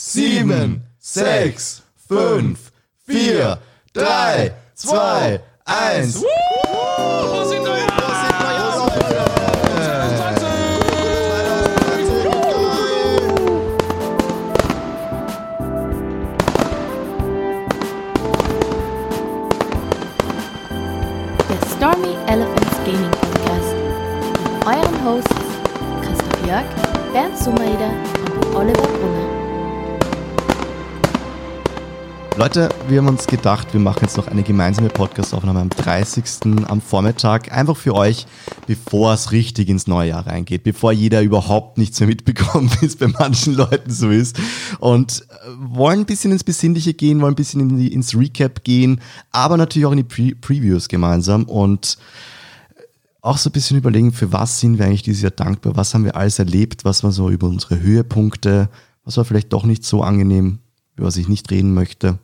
sieben, sechs, fünf, vier, drei, zwei, eins. Der Stormy Elephants Gaming Podcast. Mit euren Hosts Christoph Jörg, Bernd Sumaida und Oliver Brunner. Leute, wir haben uns gedacht, wir machen jetzt noch eine gemeinsame Podcast-Aufnahme am 30. am Vormittag. Einfach für euch, bevor es richtig ins neue Jahr reingeht. Bevor jeder überhaupt nichts mehr mitbekommt, wie es bei manchen Leuten so ist. Und äh, wollen ein bisschen ins Besinnliche gehen, wollen ein bisschen in die, ins Recap gehen, aber natürlich auch in die Pre Previews gemeinsam. Und auch so ein bisschen überlegen, für was sind wir eigentlich dieses Jahr dankbar, was haben wir alles erlebt, was war so über unsere Höhepunkte, was war vielleicht doch nicht so angenehm, über was ich nicht reden möchte.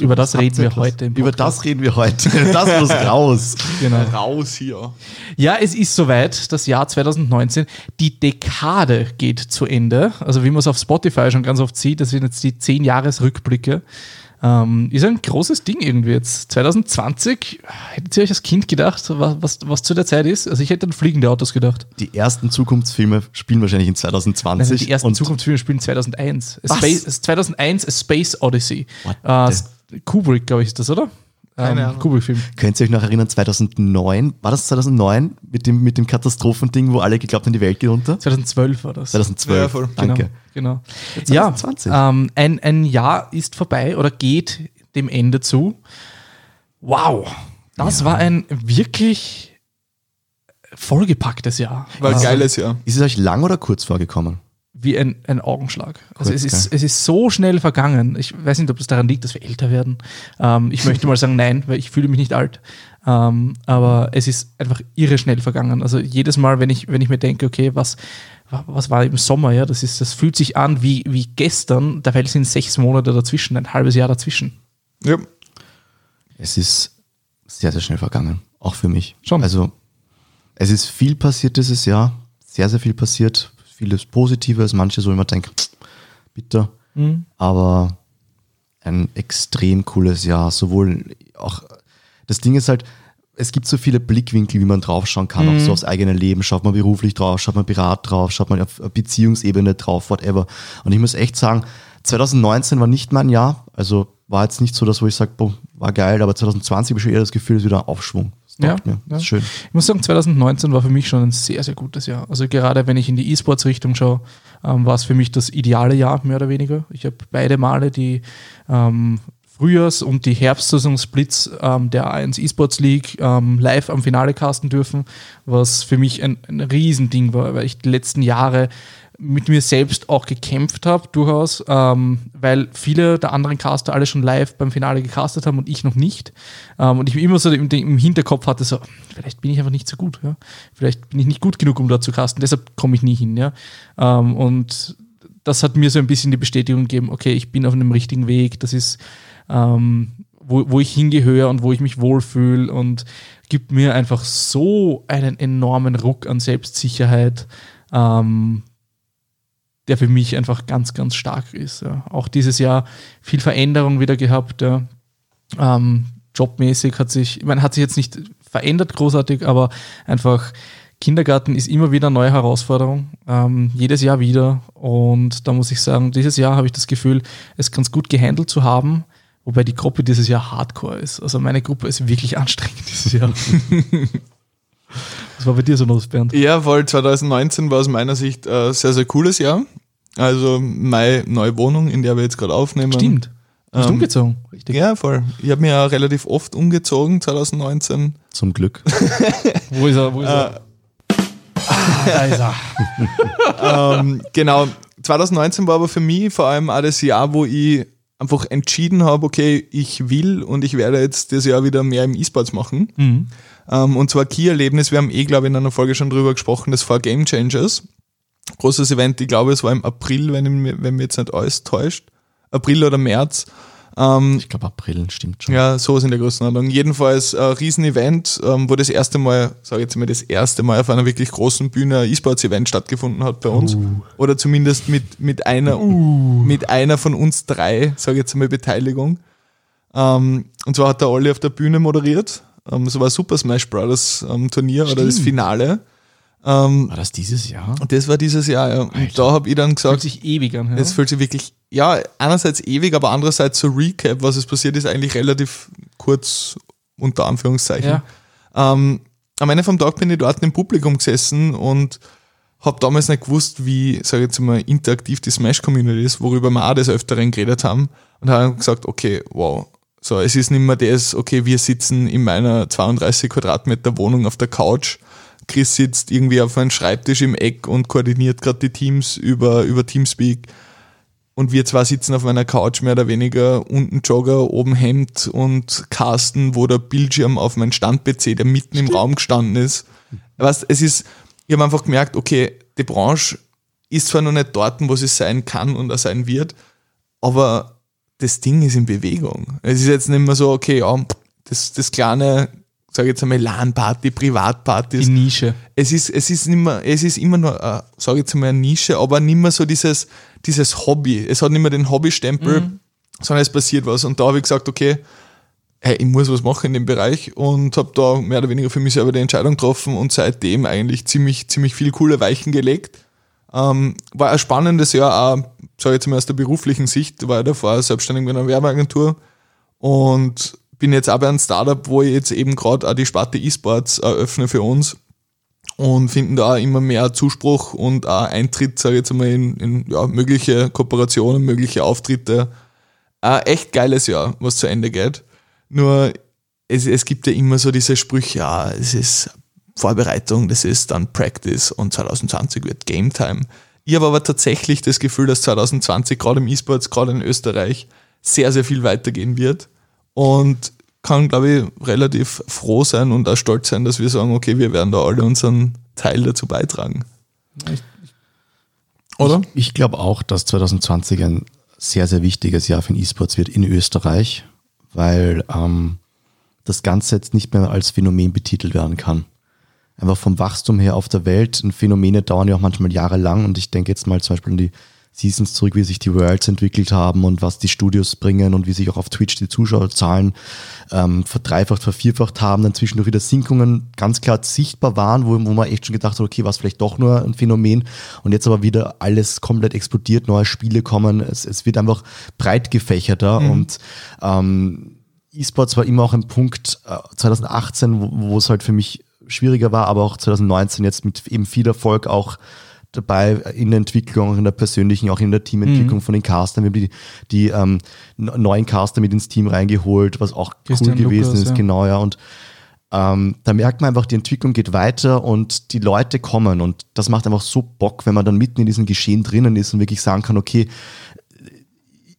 Über das reden wir heute im Über das reden wir heute. Das muss raus. Genau. Raus hier. Ja, es ist soweit, das Jahr 2019. Die Dekade geht zu Ende. Also wie man es auf Spotify schon ganz oft sieht, das sind jetzt die 10 Jahresrückblicke. Ähm, ist ein großes Ding irgendwie jetzt. 2020, hättet ihr euch als Kind gedacht, was, was, was zu der Zeit ist? Also ich hätte an fliegende Autos gedacht. Die ersten Zukunftsfilme spielen wahrscheinlich in 2020. Also die ersten und Zukunftsfilme spielen 2001. A Was? Space, 2001 A Space Odyssey. The- Kubrick, glaube ich, ist das, oder? Keine Ahnung. Kubrick-Film. Könnt ihr euch noch erinnern, 2009, war das 2009 mit dem, mit dem Katastrophending, wo alle geglaubt haben, die Welt geht unter? 2012 war das. 2012, Ja, voll. danke. Genau. Jetzt Ja, 2020. ähm, ein, ein Jahr ist vorbei oder geht dem Ende zu. Wow, das war ein wirklich vollgepacktes Jahr. War ein Also, geiles Jahr. Ist es euch lang oder kurz vorgekommen? Wie ein, ein Augenschlag. Also Kurz, es, ist, es ist so schnell vergangen. Ich weiß nicht, ob es daran liegt, dass wir älter werden. Ähm, ich möchte mal sagen, nein, weil ich fühle mich nicht alt. Ähm, aber es ist einfach irre schnell vergangen. Also jedes Mal, wenn ich, wenn ich mir denke, okay, was, was war im Sommer, ja, das ist, das fühlt sich an wie, wie gestern, dabei sind sechs Monate dazwischen, ein halbes Jahr dazwischen. Ja. Es ist sehr, sehr schnell vergangen. Auch für mich. Schon. Also, es ist viel passiert dieses Jahr. Sehr, sehr viel passiert. Vieles Positives, manches, wo ich immer denke, bitter. Aber ein extrem cooles Jahr. Sowohl auch, das Ding ist halt, es gibt so viele Blickwinkel, wie man draufschauen kann, auch so aufs eigene Leben. Schaut man beruflich drauf, schaut man privat drauf, schaut man auf Beziehungsebene drauf, whatever. Und ich muss echt sagen, 2019 war nicht mein Jahr. Also war jetzt nicht so das, wo ich sage, boah, war geil, aber 2020 habe ich schon eher das Gefühl, es ist wieder ein Aufschwung. Ja, mir. ja. Das ist schön. Ich muss sagen, 2019 war für mich schon ein sehr, sehr gutes Jahr. Also gerade wenn ich in die E-Sports-Richtung schaue, ähm, war es für mich das ideale Jahr, mehr oder weniger. Ich habe beide Male die ähm, Frühjahrs- und die Herbstsaison-Splits ähm, der A1 E-Sports League ähm, live am Finale casten dürfen, was für mich ein, ein Riesending war, weil ich die letzten Jahre mit mir selbst auch gekämpft habe, durchaus, ähm, weil viele der anderen Caster alle schon live beim Finale gecastet haben und ich noch nicht. Ähm, und ich immer so im, Hinterkopf hatte, so, vielleicht bin ich einfach nicht so gut, ja. Vielleicht bin ich nicht gut genug, um dort zu casten, deshalb komme ich nie hin, ja. Ähm, und das hat mir so ein bisschen die Bestätigung gegeben, okay, ich bin auf einem richtigen Weg, das ist, ähm, wo, wo ich hingehöre und wo ich mich wohlfühle und gibt mir einfach so einen enormen Ruck an Selbstsicherheit, ähm, der für mich einfach ganz, ganz stark ist. Ja. Auch dieses Jahr viel Veränderung wieder gehabt. Ja. Ähm, jobmäßig hat sich, ich meine, hat sich jetzt nicht verändert großartig, aber einfach Kindergarten ist immer wieder eine neue Herausforderung, ähm, jedes Jahr wieder. Und da muss ich sagen, dieses Jahr habe ich das Gefühl, es ganz gut gehandelt zu haben, wobei die Gruppe dieses Jahr hardcore ist. Also meine Gruppe ist wirklich anstrengend dieses Jahr. Was war bei dir so los, Bernd? Ja, voll 2019 war aus meiner Sicht ein sehr, sehr cooles Jahr. Also meine neue Wohnung, in der wir jetzt gerade aufnehmen. Stimmt. Du bist Ähm, umgezogen, richtig. Ja, voll. Ich habe mir ja relativ oft umgezogen 2019. Zum Glück. Wo ist er? Wo ist er? da ist er. ähm, genau, 2019 war aber für mich vor allem auch das Jahr, wo ich einfach entschieden habe, okay, ich will und ich werde jetzt das Jahr wieder mehr im E-Sports machen. Mhm. Ähm, und zwar Key-Erlebnis, wir haben eh, glaube ich, in einer Folge schon drüber gesprochen, das war Game Changers. Großes Event, ich glaube, es war im April, wenn, wenn mir jetzt nicht alles täuscht. April oder März. Ähm, Ich glaube, April stimmt schon. ja, sowas in der Größenordnung. Jedenfalls ein Riesen-Event, ähm, wo das erste Mal, sage ich jetzt mal, das erste Mal auf einer wirklich großen Bühne ein E-Sports-Event stattgefunden hat bei uns. Oder zumindest mit, mit, einer, mit einer von uns drei, sage ich jetzt mal, Beteiligung. Ähm, und zwar hat der Olli auf der Bühne moderiert. Ähm, so war Super Smash Bros. Ähm, Turnier oder das Stimmt. Finale. Ähm, War das dieses Jahr? und das war dieses Jahr. Ja. Und Alter. da habe ich dann Fühlt gesagt, sich ewig an. Ja? es fühlt sich wirklich, ja, einerseits ewig, aber andererseits so Recap, was ist passiert ist, eigentlich relativ kurz unter Anführungszeichen. Ja. Ähm, am Ende vom Tag bin ich dort im Publikum gesessen und habe damals nicht gewusst, wie, sage ich jetzt mal, interaktiv die Smash-Community ist, worüber wir auch des Öfteren geredet haben. Und habe gesagt, okay, wow. So, es ist nicht mehr das, okay, wir sitzen in meiner 32 Quadratmeter Wohnung auf der Couch. Chris sitzt irgendwie auf einem Schreibtisch im Eck und koordiniert gerade die Teams über, über Teamspeak. Und wir zwei sitzen auf meiner Couch mehr oder weniger, unten Jogger, oben Hemd und Carsten, wo der Bildschirm auf mein Stand-PC, der mitten im Raum gestanden ist. Weißt, es ist, ich habe einfach gemerkt, okay, die Branche ist zwar noch nicht dort, wo sie sein kann und auch sein wird, aber das Ding ist in Bewegung. Es ist jetzt nicht mehr so, okay, ja, das, das kleine, sage ich jetzt einmal, LAN-Party, Privatpartys, Die Nische. es ist, es ist nicht mehr, es ist immer nur, äh, sage ich jetzt mal, eine Nische, aber nicht mehr so dieses, dieses Hobby. Es hat nicht mehr den Hobbystempel, sondern es passiert was. Und da habe ich gesagt, okay, hey, ich muss was machen in dem Bereich und habe da mehr oder weniger für mich selber die Entscheidung getroffen und seitdem eigentlich ziemlich, ziemlich viel coole Weichen gelegt. Ähm, war ein spannendes Jahr, auch, sage jetzt mal aus der beruflichen Sicht, war ich davor selbstständig mit einer Werbeagentur und bin jetzt auch bei einem Startup, wo ich jetzt eben gerade auch die Sparte E-Sports eröffne für uns und finden da immer mehr Zuspruch und auch Eintritt, sage ich jetzt einmal, in, in ja, mögliche Kooperationen, mögliche Auftritte. Ein echt geiles Jahr, was zu Ende geht. Nur es, es gibt ja immer so diese Sprüche, ja, es ist Vorbereitung, das ist dann Practice und 2020 wird Game Time. Ich habe aber tatsächlich das Gefühl, dass 2020 gerade im E-Sports, gerade in Österreich, sehr, sehr viel weitergehen wird und kann, glaube ich, relativ froh sein und auch stolz sein, dass wir sagen, okay, wir werden da alle unseren Teil dazu beitragen. Oder? Ich glaube auch, dass 2020 ein sehr, sehr wichtiges Jahr für den E-Sports wird in Österreich, weil ähm, das Ganze jetzt nicht mehr als Phänomen betitelt werden kann. Einfach vom Wachstum her auf der Welt. Und Phänomene dauern ja auch manchmal jahrelang. Und ich denke jetzt mal zum Beispiel an die Seasons zurück, wie sich die Worlds entwickelt haben und was die Studios bringen und wie sich auch auf Twitch die Zuschauerzahlen ähm, verdreifacht, vervierfacht haben, dann zwischendurch wieder Sinkungen ganz klar sichtbar waren, wo, wo man echt schon gedacht hat, okay, war es vielleicht doch nur ein Phänomen und jetzt aber wieder alles komplett explodiert, neue Spiele kommen, es, es wird einfach breit gefächerter und ähm, E-Sports war immer auch ein Punkt äh, 2018, wo, wo es halt für mich schwieriger war, aber auch 2019 jetzt mit eben viel Erfolg auch dabei in der Entwicklung, in der persönlichen, auch in der Teamentwicklung von den Castern. Wir haben die, die ähm, neuen Caster mit ins Team reingeholt, was auch Christian cool gewesen Lukas, ist, ja. genau, ja. Und ähm, da merkt man einfach, die Entwicklung geht weiter und die Leute kommen und das macht einfach so Bock, wenn man dann mitten in diesem Geschehen drinnen ist und wirklich sagen kann, okay,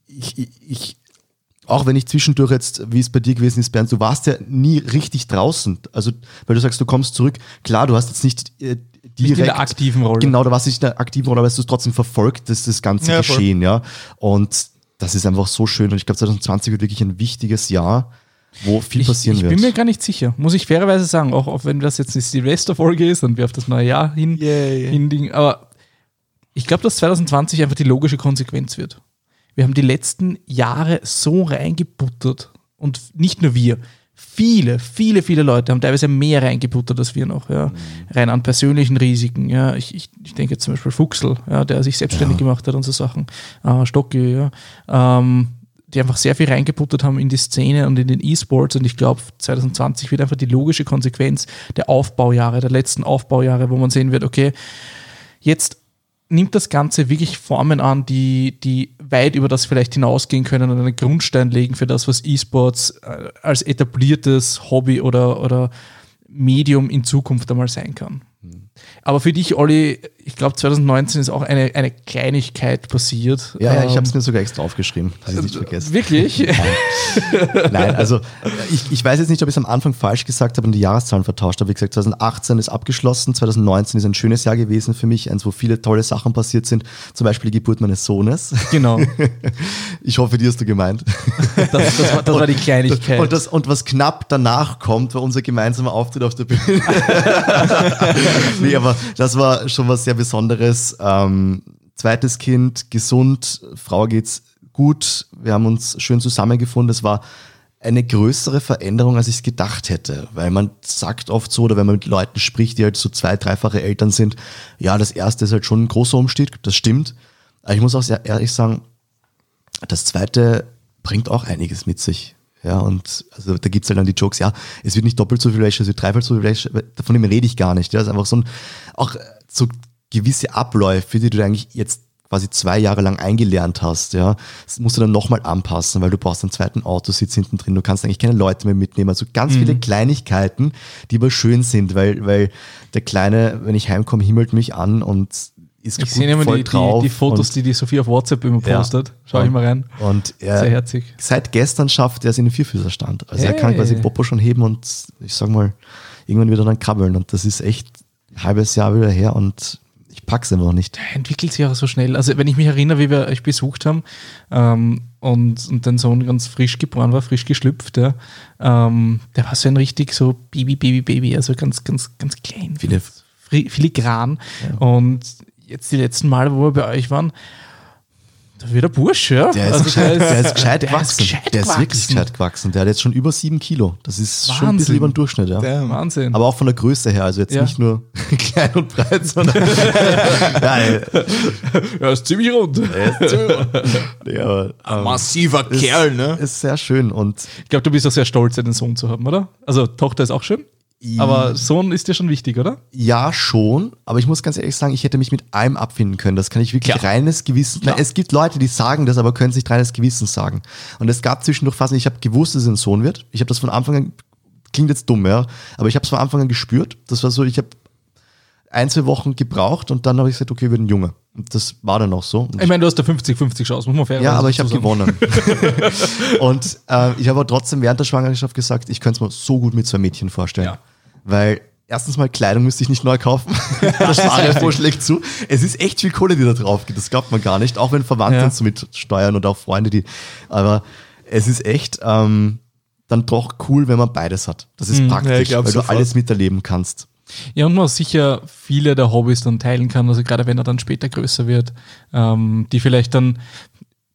ich, ich auch wenn ich zwischendurch jetzt, wie es bei dir gewesen ist, Bernd, du warst ja nie richtig draußen. Also, weil du sagst, du kommst zurück. Klar, du hast jetzt nicht äh, direkt. Nicht in der aktiven Rolle. Genau, da warst du nicht in der aktiven Rolle, aber hast du es trotzdem verfolgt, das, das ganze Ja, voll. Geschehen, ja. Und das ist einfach so schön. Und ich glaube, 2020 wird wirklich ein wichtiges Jahr, wo viel Ich, passieren ich wird. bin mir gar nicht sicher, muss ich fairerweise sagen, auch, auch wenn das jetzt eine Silvesterfolge ist und wir auf das neue Jahr hin, Yay. hin aber ich glaube, dass 2020 einfach die logische Konsequenz wird. Wir haben die letzten Jahre so reingebuttert und nicht nur wir, viele, viele, viele Leute haben teilweise mehr reingebuttert als wir noch, ja. Rein an persönlichen Risiken, ja. Ich, ich, ich denke jetzt zum Beispiel Fuchsel, ja, der sich selbstständig gemacht hat und so Sachen, äh, Stocki, ja. Ähm, die einfach sehr viel reingebuttert haben in die Szene und in den E-Sports und ich glaube 2020 wird einfach die logische Konsequenz der Aufbaujahre, der letzten Aufbaujahre, wo man sehen wird, okay, jetzt nimmt das Ganze wirklich Formen an, die, die weit über das vielleicht hinausgehen können und einen Grundstein legen für das, was E-Sports äh, als etabliertes Hobby oder, oder Medium in Zukunft einmal sein kann. Aber für dich, Olli, ich glaube 2019 ist auch eine, eine Kleinigkeit passiert. Ja, ja, ich habe Ähm, es mir sogar extra aufgeschrieben, dass ich nicht vergesse. Wirklich? Nein, also ich, ich weiß jetzt nicht, ob ich es am Anfang falsch gesagt habe und die Jahreszahlen vertauscht habe. Wie gesagt, 2018 ist abgeschlossen, 2019 ist ein schönes Jahr gewesen für mich, eins, wo viele tolle Sachen passiert sind. Zum Beispiel die Geburt meines Sohnes. genau. Ich hoffe, die hast du gemeint. Das, das, war, das war die Kleinigkeit. Und, das, und was knapp danach kommt, war unser gemeinsamer Auftritt auf der Bühne. nee, aber das war schon was sehr Besonderes. Ähm, zweites Kind, gesund, Frau geht's gut. Wir haben uns schön zusammengefunden. Es war eine größere Veränderung, als ich es gedacht hätte. Weil man sagt oft so, oder wenn man mit Leuten spricht, die halt so zwei, dreifache Eltern sind, ja, das erste ist halt schon ein großer Umstieg, das stimmt. Aber ich muss auch sehr ehrlich sagen, das zweite bringt auch einiges mit sich. Ja, und also da gibt's halt dann die Jokes, ja, es wird nicht doppelt so viel Wäsche, es wird dreifach so viel Wäsche, von dem rede ich gar nicht. Ja, das ist einfach so ein, auch so gewisse Abläufe, die du eigentlich jetzt quasi zwei Jahre lang eingelernt hast, ja, das musst du dann nochmal anpassen, weil du brauchst einen zweiten Autositz hinten drin, du kannst eigentlich keine Leute mehr mitnehmen, also ganz viele Kleinigkeiten, die aber schön sind, weil, weil der Kleine, wenn ich heimkomme, himmelt mich an und ist ich sehe immer die, die, die Fotos, die die Sophie auf WhatsApp immer Ja. postet. Schau ich mal rein. und er, Sehr herzig. Seit gestern schafft er es in den Vierfüßerstand. Also er Hey. kann quasi Popo schon heben und ich sag mal, irgendwann wieder dann krabbeln. Und das ist echt ein halbes Jahr wieder her und ich pack's einfach noch nicht. entwickelt sich auch so schnell. Also wenn ich mich erinnere, wie wir euch besucht haben ähm, und, und dein Sohn ganz frisch geboren war, frisch geschlüpft, ja, ähm, der war so ein richtig so Baby, Baby, Baby, also ganz, ganz, ganz klein. Viele- filigran. Und jetzt die letzten Male, wo wir bei euch waren, da wird der Bursch, ja. Der ist, Also gescheit, der ist gescheit der gewachsen. gescheit der ist wirklich gewachsen. gescheit gewachsen. Der hat jetzt schon über sieben Kilo. Das ist schon ein bisschen Wahnsinn. über den Durchschnitt, ja. Damn. Wahnsinn. Aber auch von der Größe her, also jetzt Ja. nicht nur klein und breit, sondern ja, ja, ist ziemlich rund. ja, aber, Ein massiver Kerl, ne? ist sehr schön und Ich glaube, du bist auch sehr stolz, einen Sohn zu haben, oder? Also Tochter ist auch schön, aber Sohn ist dir schon wichtig, oder? Ja, schon, aber ich muss ganz ehrlich sagen, ich hätte mich mit allem abfinden können. Das kann ich wirklich Klar. reines Gewissen. Na, es gibt Leute, die sagen das, aber können es nicht reines Gewissen sagen. Und es gab zwischendurch Phasen, ich habe gewusst, dass es ein Sohn wird. Ich habe das von Anfang an, klingt jetzt dumm, ja, aber ich habe es von Anfang an gespürt. Das war so, ich habe ein, zwei Wochen gebraucht und dann habe ich gesagt, okay, wird ein Junge. Das war dann auch so. Ich meine, du hast da 50-50 Chance, muss man fair ja, aber ich habe gewonnen. und äh, ich habe aber trotzdem während der Schwangerschaft gesagt, ich könnte es mir so gut mit zwei Mädchen vorstellen. Ja. Weil erstens mal Kleidung müsste ich nicht neu kaufen. der Sparrefonds schlägt zu. Es ist echt viel Kohle, die da drauf geht. Das glaubt man gar nicht. Auch wenn Verwandte Ja. uns so mit steuern und auch Freunde, die. Aber es ist echt ähm, dann doch cool, wenn man beides hat. Das ist ja, ich praktisch, glaub weil du sofort. alles miterleben kannst. Ja, und man sicher viele der Hobbys dann teilen kann, also gerade wenn er dann später größer wird, ähm, die vielleicht dann,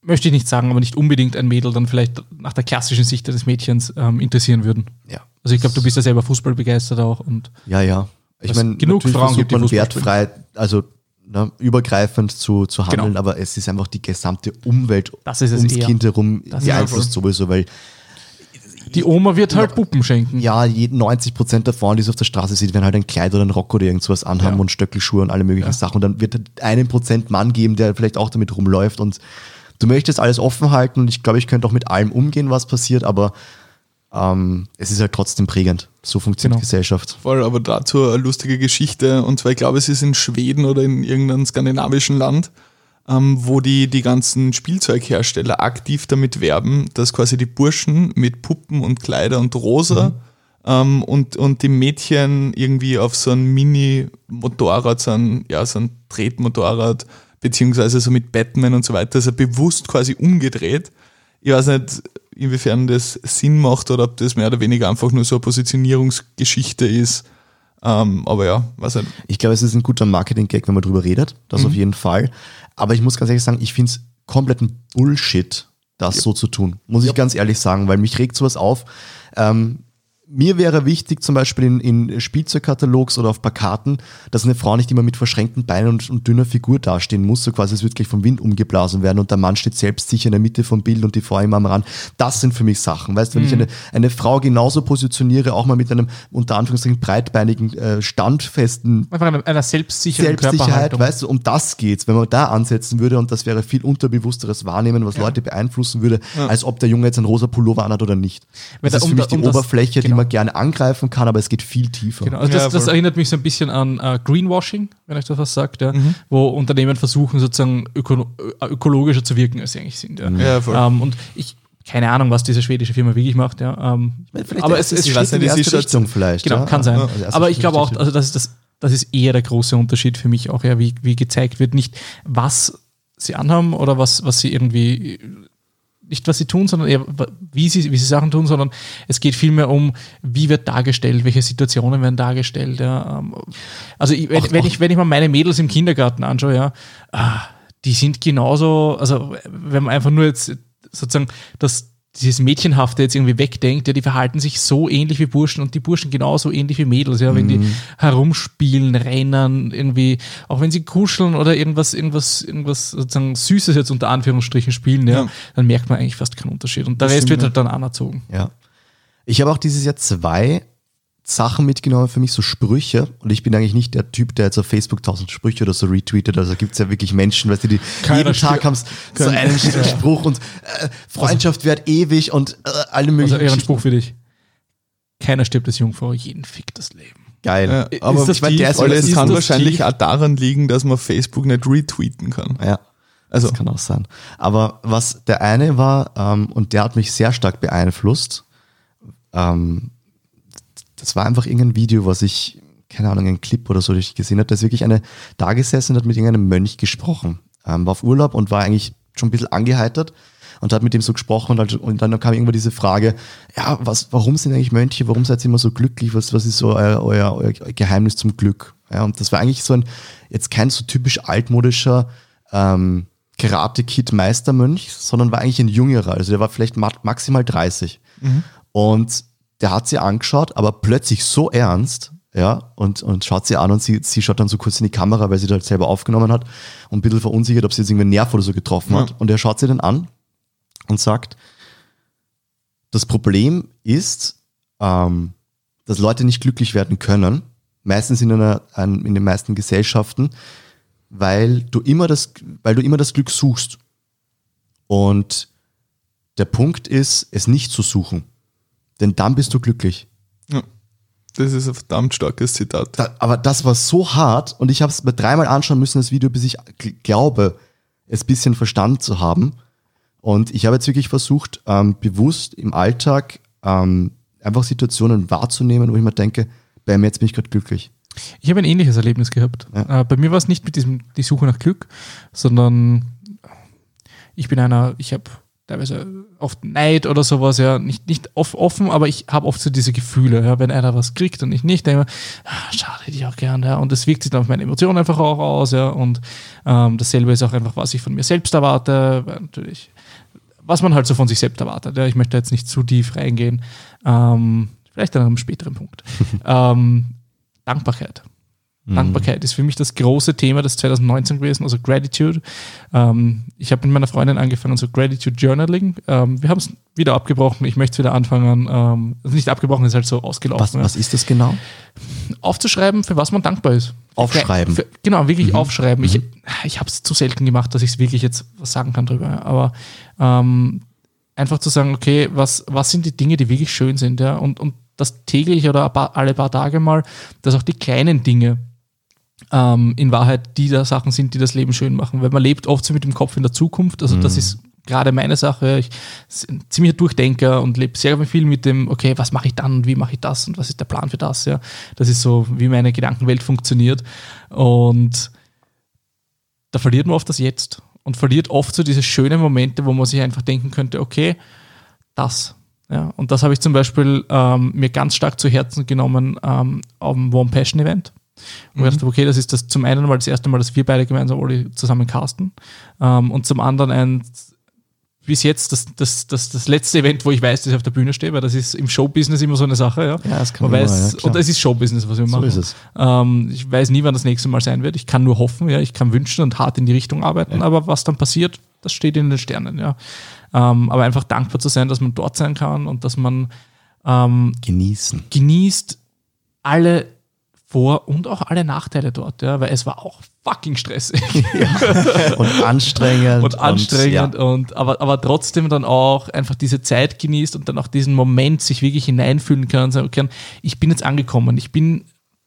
möchte ich nicht sagen, aber nicht unbedingt ein Mädel dann vielleicht nach der klassischen Sicht des Mädchens ähm, interessieren würden. Ja. Also ich glaube, du bist ja selber Fußball begeistert auch und Ja, ja. Ich meine, genug Frauen gibt, man wertfrei, also ne, übergreifend zu, zu handeln, Genau. aber es ist einfach die gesamte Umwelt ums eher. Kind herum beeinflusst sowieso, weil die Oma wird halt Puppen schenken. ja, je- 90 Prozent der Frauen, die es auf der Straße sieht, werden halt ein Kleid oder ein Rock oder irgendwas anhaben Ja. und Stöckelschuhe und alle möglichen Sachen. Und dann wird halt einen Prozent Mann geben, der vielleicht auch damit rumläuft und du möchtest alles offen halten und ich glaube, ich könnte auch mit allem umgehen, was passiert, aber ähm, es ist halt trotzdem prägend. So funktioniert Genau. Gesellschaft. Voll, aber dazu eine lustige Geschichte. Und zwar, ich glaube, es ist in Schweden oder in irgendeinem skandinavischen Land, ähm, wo die, die ganzen Spielzeughersteller aktiv damit werben, dass quasi die Burschen mit Puppen und Kleider und Rosa ähm, und, und die Mädchen irgendwie auf so ein Mini-Motorrad, so ein, ja, so ein Tretmotorrad, beziehungsweise so mit Batman und so weiter, also bewusst quasi umgedreht. Ich weiß nicht, inwiefern das Sinn macht oder ob das mehr oder weniger einfach nur so eine Positionierungsgeschichte ist. Ähm, aber ja, weiß nicht. Ich glaube, es ist ein guter Marketing-Gag, wenn man drüber redet. Das auf jeden Fall. Aber ich muss ganz ehrlich sagen, ich finde es kompletten Bullshit, das so zu tun. Muss ich ganz ehrlich sagen, weil mich regt sowas auf. Ähm, mir wäre wichtig, zum Beispiel in, in Spielzeugkatalogs oder auf Plakaten, dass eine Frau nicht immer mit verschränkten Beinen und, und dünner Figur dastehen muss, so quasi es wird gleich vom Wind umgeblasen werden und der Mann steht selbst sicher in der Mitte vom Bild und die Frau immer am Rand. Das sind für mich Sachen. Weißt du, wenn ich eine, eine Frau genauso positioniere, auch mal mit einem unter Anführungszeichen breitbeinigen, äh, standfesten Einfach einer, einer selbstsicheren Selbstsicherheit, weißt du, um das geht's, wenn man da ansetzen würde und das wäre viel unterbewussteres Wahrnehmen, was Leute beeinflussen würde, als ob der Junge jetzt einen rosa Pullover anhat oder nicht. Das da- ist für um mich die um Oberfläche, die genau. Man gerne angreifen kann, aber es geht viel tiefer. Genau, also Ja, das, das erinnert mich so ein bisschen an äh, Greenwashing, wenn euch das was sagt, ja, Mhm. wo Unternehmen versuchen, sozusagen öko äh, ökologischer zu wirken, als sie eigentlich sind. Ja. Ja, voll. Ähm, und ich, keine Ahnung, was diese schwedische Firma wirklich macht, ja. Ähm, aber es, weiß nicht, in die ist erste Richtung vielleicht. Genau, ja? kann sein. Ja, also Aber ich glaube auch, also das ist, das, das ist eher der große Unterschied für mich auch, ja, wie, wie gezeigt wird, nicht was sie anhaben oder was, was sie irgendwie, nicht was sie tun, sondern eher wie sie, wie sie Sachen tun, sondern es geht vielmehr um, wie wird dargestellt, welche Situationen werden dargestellt. Ja. ähm. Also ich, wenn, Auch- wenn, auch- ich, wenn ich mal meine Mädels im Kindergarten anschaue, ja, ah, die sind genauso, also wenn man einfach nur jetzt sozusagen das dieses Mädchenhafte jetzt irgendwie wegdenkt, ja, die verhalten sich so ähnlich wie Burschen und die Burschen genauso ähnlich wie Mädels, ja, wenn die herumspielen, rennen, irgendwie, auch wenn sie kuscheln oder irgendwas, irgendwas, irgendwas sozusagen Süßes jetzt unter Anführungsstrichen spielen, ja, Ja. dann merkt man eigentlich fast keinen Unterschied. Und der Das Rest wird halt dann anerzogen. Ja. Ich habe auch dieses Jahr zwei Sachen mitgenommen für mich, so Sprüche. Und ich bin eigentlich nicht der Typ, der jetzt auf Facebook tausend Sprüche oder so retweetet. Also gibt es ja wirklich Menschen, weißt du, die Keiner jeden Tag haben so einen Spruch und äh, Freundschaft währt ewig und äh, alle Also möglichen eher ein. Spruch für dich. Keiner stirbt als Jungfrau, jeden fickt das Leben. Geil. Ja, aber das ich meine, der ist, es kann das wahrscheinlich tief. auch daran liegen, dass man Facebook nicht retweeten kann. Ja. Also- das kann auch sein. Aber was der eine war, ähm, und der hat mich sehr stark beeinflusst, ähm, das war einfach irgendein Video, was ich, keine Ahnung, ein Clip oder so, das ich gesehen habe. Da ist wirklich eine da gesessen und hat mit irgendeinem Mönch gesprochen. Ähm, war auf Urlaub und war eigentlich schon ein bisschen angeheitert und hat mit dem so gesprochen und, halt, und dann kam irgendwann diese Frage, ja, was, warum sind eigentlich Mönche, warum seid ihr immer so glücklich, was, was ist so euer, euer, euer Geheimnis zum Glück? Ja, und das war eigentlich so ein, jetzt kein so typisch altmodischer ähm, Karate-Kid-Meistermönch, sondern war eigentlich ein jüngerer, also der war vielleicht ma maximal 30. Und der hat sie angeschaut, aber plötzlich so ernst, ja, und, und schaut sie an und sie, sie schaut dann so kurz in die Kamera, weil sie da halt selber aufgenommen hat und ein bisschen verunsichert, ob sie jetzt irgendwie einen Nerv oder so getroffen hat. Und er schaut sie dann an und sagt, das Problem ist, ähm, dass Leute nicht glücklich werden können, meistens in, einer, ein, in den meisten Gesellschaften, weil du immer das, weil du immer das Glück suchst. Und der Punkt ist, es nicht zu suchen. Denn dann bist du glücklich. Ja. Das ist ein verdammt starkes Zitat. Da, aber das war so hart und ich habe es mir dreimal anschauen müssen, das Video, bis ich gl- glaube, es ein bisschen verstanden zu haben. Und ich habe jetzt wirklich versucht, ähm, bewusst im Alltag ähm, einfach Situationen wahrzunehmen, wo ich mir denke, bei mir jetzt bin ich gerade glücklich. Ich habe ein ähnliches Erlebnis gehabt. Ja. Äh, bei mir war es nicht mit diesem die Suche nach Glück, sondern ich bin einer, ich habe teilweise oft Neid oder sowas, ja, nicht, nicht oft offen, aber ich habe oft so diese Gefühle, ja, wenn einer was kriegt und ich nicht, denke ich ah, schade, hätte ich auch gern, ja, und das wirkt sich dann auf meine Emotionen einfach auch aus, ja, und ähm, dasselbe ist auch einfach, was ich von mir selbst erwarte, weil natürlich, was man halt so von sich selbst erwartet, ja, ich möchte jetzt nicht zu tief reingehen, ähm, vielleicht an einem späteren Punkt. ähm, Dankbarkeit. Dankbarkeit ist für mich das große Thema des 2019 gewesen, also Gratitude. Ähm, ich habe mit meiner Freundin angefangen, so Gratitude Journaling. Ähm, wir haben es wieder abgebrochen, ich möchte es wieder anfangen. Ähm, also nicht abgebrochen, ist halt so ausgelaufen. Was, ja. was ist das genau? Aufzuschreiben, für was man dankbar ist. Aufschreiben. Für, genau, wirklich aufschreiben. Ich, ich habe es zu selten gemacht, dass ich es wirklich jetzt was sagen kann drüber. Aber ähm, einfach zu sagen, okay, was, was sind die Dinge, die wirklich schön sind, ja, und, und das täglich oder alle paar Tage mal, dass auch die kleinen Dinge ähm, in Wahrheit die da Sachen sind, die das Leben schön machen. Weil man lebt oft so mit dem Kopf in der Zukunft. Also das ist gerade meine Sache. Ich bin ein ziemlicher Durchdenker und lebe sehr viel mit dem, okay, was mache ich dann und wie mache ich das und was ist der Plan für das, ja. Das ist so, wie meine Gedankenwelt funktioniert. Und da verliert man oft das Jetzt und verliert oft so diese schönen Momente, wo man sich einfach denken könnte, okay, das. Ja, und das habe ich zum Beispiel ähm, mir ganz stark zu Herzen genommen ähm, auf dem One Passion Event. Wo ich dachte, okay, das ist das zum einen mal das erste Mal, dass wir beide gemeinsam alle zusammen casten. Ähm, und zum anderen ein bis jetzt das, das, das, das letzte Event, wo ich weiß, dass ich auf der Bühne stehe, weil das ist im Showbusiness immer so eine Sache. Ja, Ja, das kann man man weiß, ja, und es ist Showbusiness, was wir So machen. ist es. Ähm, ich weiß nie, wann das nächste Mal sein wird. Ich kann nur hoffen, ja, ich kann wünschen und hart in die Richtung arbeiten, aber was dann passiert, das steht in den Sternen, ja. Ähm, aber einfach dankbar zu sein, dass man dort sein kann und dass man ähm, Genießen. genießt alle Vor- und auch alle Nachteile dort, ja, weil es war auch fucking stressig Und anstrengend. und anstrengend ja. und aber, aber trotzdem dann auch einfach diese Zeit genießt und dann auch diesen Moment sich wirklich hineinfühlen kann und sagen kann, ich bin jetzt angekommen, ich bin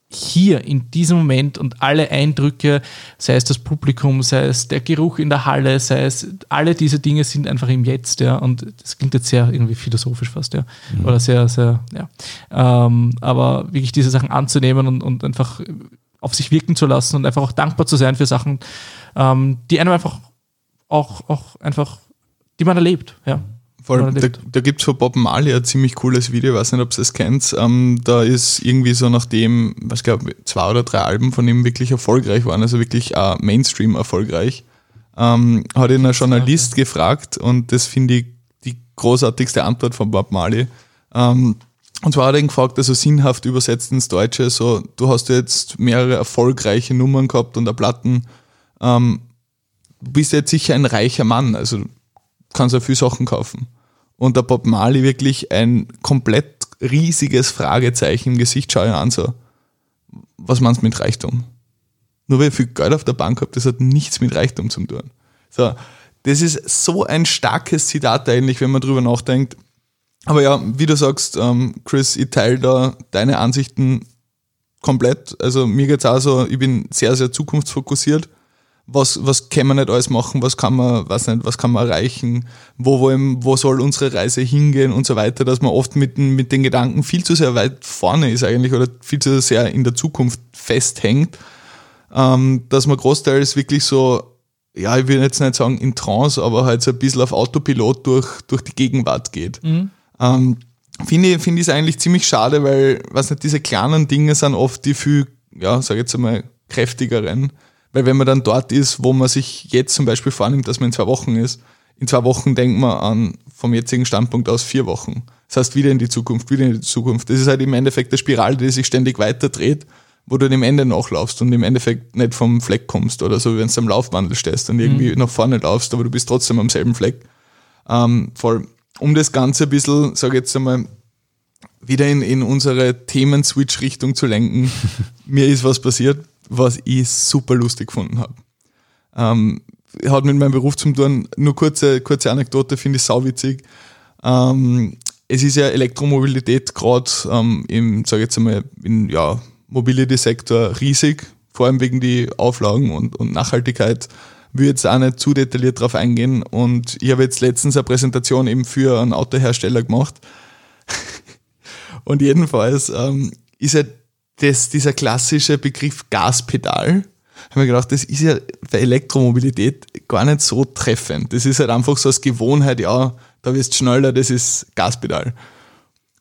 hier in diesem Moment und alle Eindrücke, sei es das Publikum, sei es der Geruch in der Halle, sei es alle diese Dinge sind einfach im Jetzt, ja. Und das klingt jetzt sehr irgendwie philosophisch fast, ja. Oder sehr, sehr, ja. Ähm, aber wirklich diese Sachen anzunehmen und, und einfach auf sich wirken zu lassen und einfach auch dankbar zu sein für Sachen, ähm, die einem einfach auch, auch einfach, die man erlebt, ja. Vor allem, da, da gibt es von Bob Marley ein ziemlich cooles Video, ich weiß nicht, ob ihr es kennt. Ähm, da ist irgendwie so nachdem, was glaube zwei oder drei Alben von ihm wirklich erfolgreich waren, also wirklich äh, Mainstream erfolgreich, ähm, hat ihn ein Journalist gefragt und das finde ich die großartigste Antwort von Bob Marley. Ähm, und zwar hat er ihn gefragt, also sinnhaft übersetzt ins Deutsche, so, du hast jetzt mehrere erfolgreiche Nummern gehabt und eine Platten, ähm, du bist jetzt sicher ein reicher Mann, also kannst ja viel Sachen kaufen. Und der Bob Marley wirklich ein komplett riesiges Fragezeichen im Gesicht schau ich an, so, was meinst du mit Reichtum? Nur weil ich viel Geld auf der Bank habe, das hat nichts mit Reichtum zu tun. So, das ist so ein starkes Zitat eigentlich, wenn man drüber nachdenkt. Aber ja, wie du sagst, ähm, Chris, ich teile da deine Ansichten komplett. Also mir geht's auch so, ich bin sehr, sehr zukunftsfokussiert. Was, was kann man nicht alles machen, was kann man, weiß nicht, was kann man erreichen, wo, wollen, wo soll unsere Reise hingehen und so weiter, dass man oft mit, den- mit den Gedanken viel zu sehr weit vorne ist eigentlich oder viel zu sehr in der Zukunft festhängt, ähm, dass man großteils wirklich so, ja, ich will jetzt nicht sagen in Trance, aber halt so ein bisschen auf Autopilot durch, durch die Gegenwart geht. Ähm, Finde ich, finde ich es eigentlich ziemlich schade, weil, was nicht, diese kleinen Dinge sind oft die viel, ja, sag ich jetzt einmal, kräftigeren. Weil wenn man dann dort ist, wo man sich jetzt zum Beispiel vornimmt, dass man in zwei Wochen ist, in zwei Wochen denkt man an, vom jetzigen Standpunkt aus vier Wochen. Das heißt, wieder in die Zukunft, wieder in die Zukunft. Das ist halt im Endeffekt eine Spirale, die sich ständig weiterdreht, wo du dem Ende nachlaufst und im Endeffekt nicht vom Fleck kommst oder so, wie wenn du am Laufwandel stehst und irgendwie nach vorne laufst, aber du bist trotzdem am selben Fleck. Ähm, voll. Um das Ganze ein bisschen, sag ich jetzt einmal, wieder in, in unsere Themen-Switch-Richtung zu lenken, mir ist was passiert, was ich super lustig gefunden habe. Ähm, hat mit meinem Beruf zu tun, nur kurze, kurze Anekdote, finde ich sauwitzig. Ähm, es ist ja Elektromobilität gerade ähm, im, sage jetzt einmal, im ja, Mobility-Sektor riesig, vor allem wegen die Auflagen und, und Nachhaltigkeit. Will jetzt auch nicht zu detailliert drauf eingehen und ich habe jetzt letztens eine Präsentation eben für einen Autohersteller gemacht. Und jedenfalls ähm, ist ja das, dieser klassische Begriff Gaspedal, habe mir gedacht, das ist ja bei Elektromobilität gar nicht so treffend. Das ist halt einfach so als Gewohnheit, ja, da wirst du schneller, das ist Gaspedal.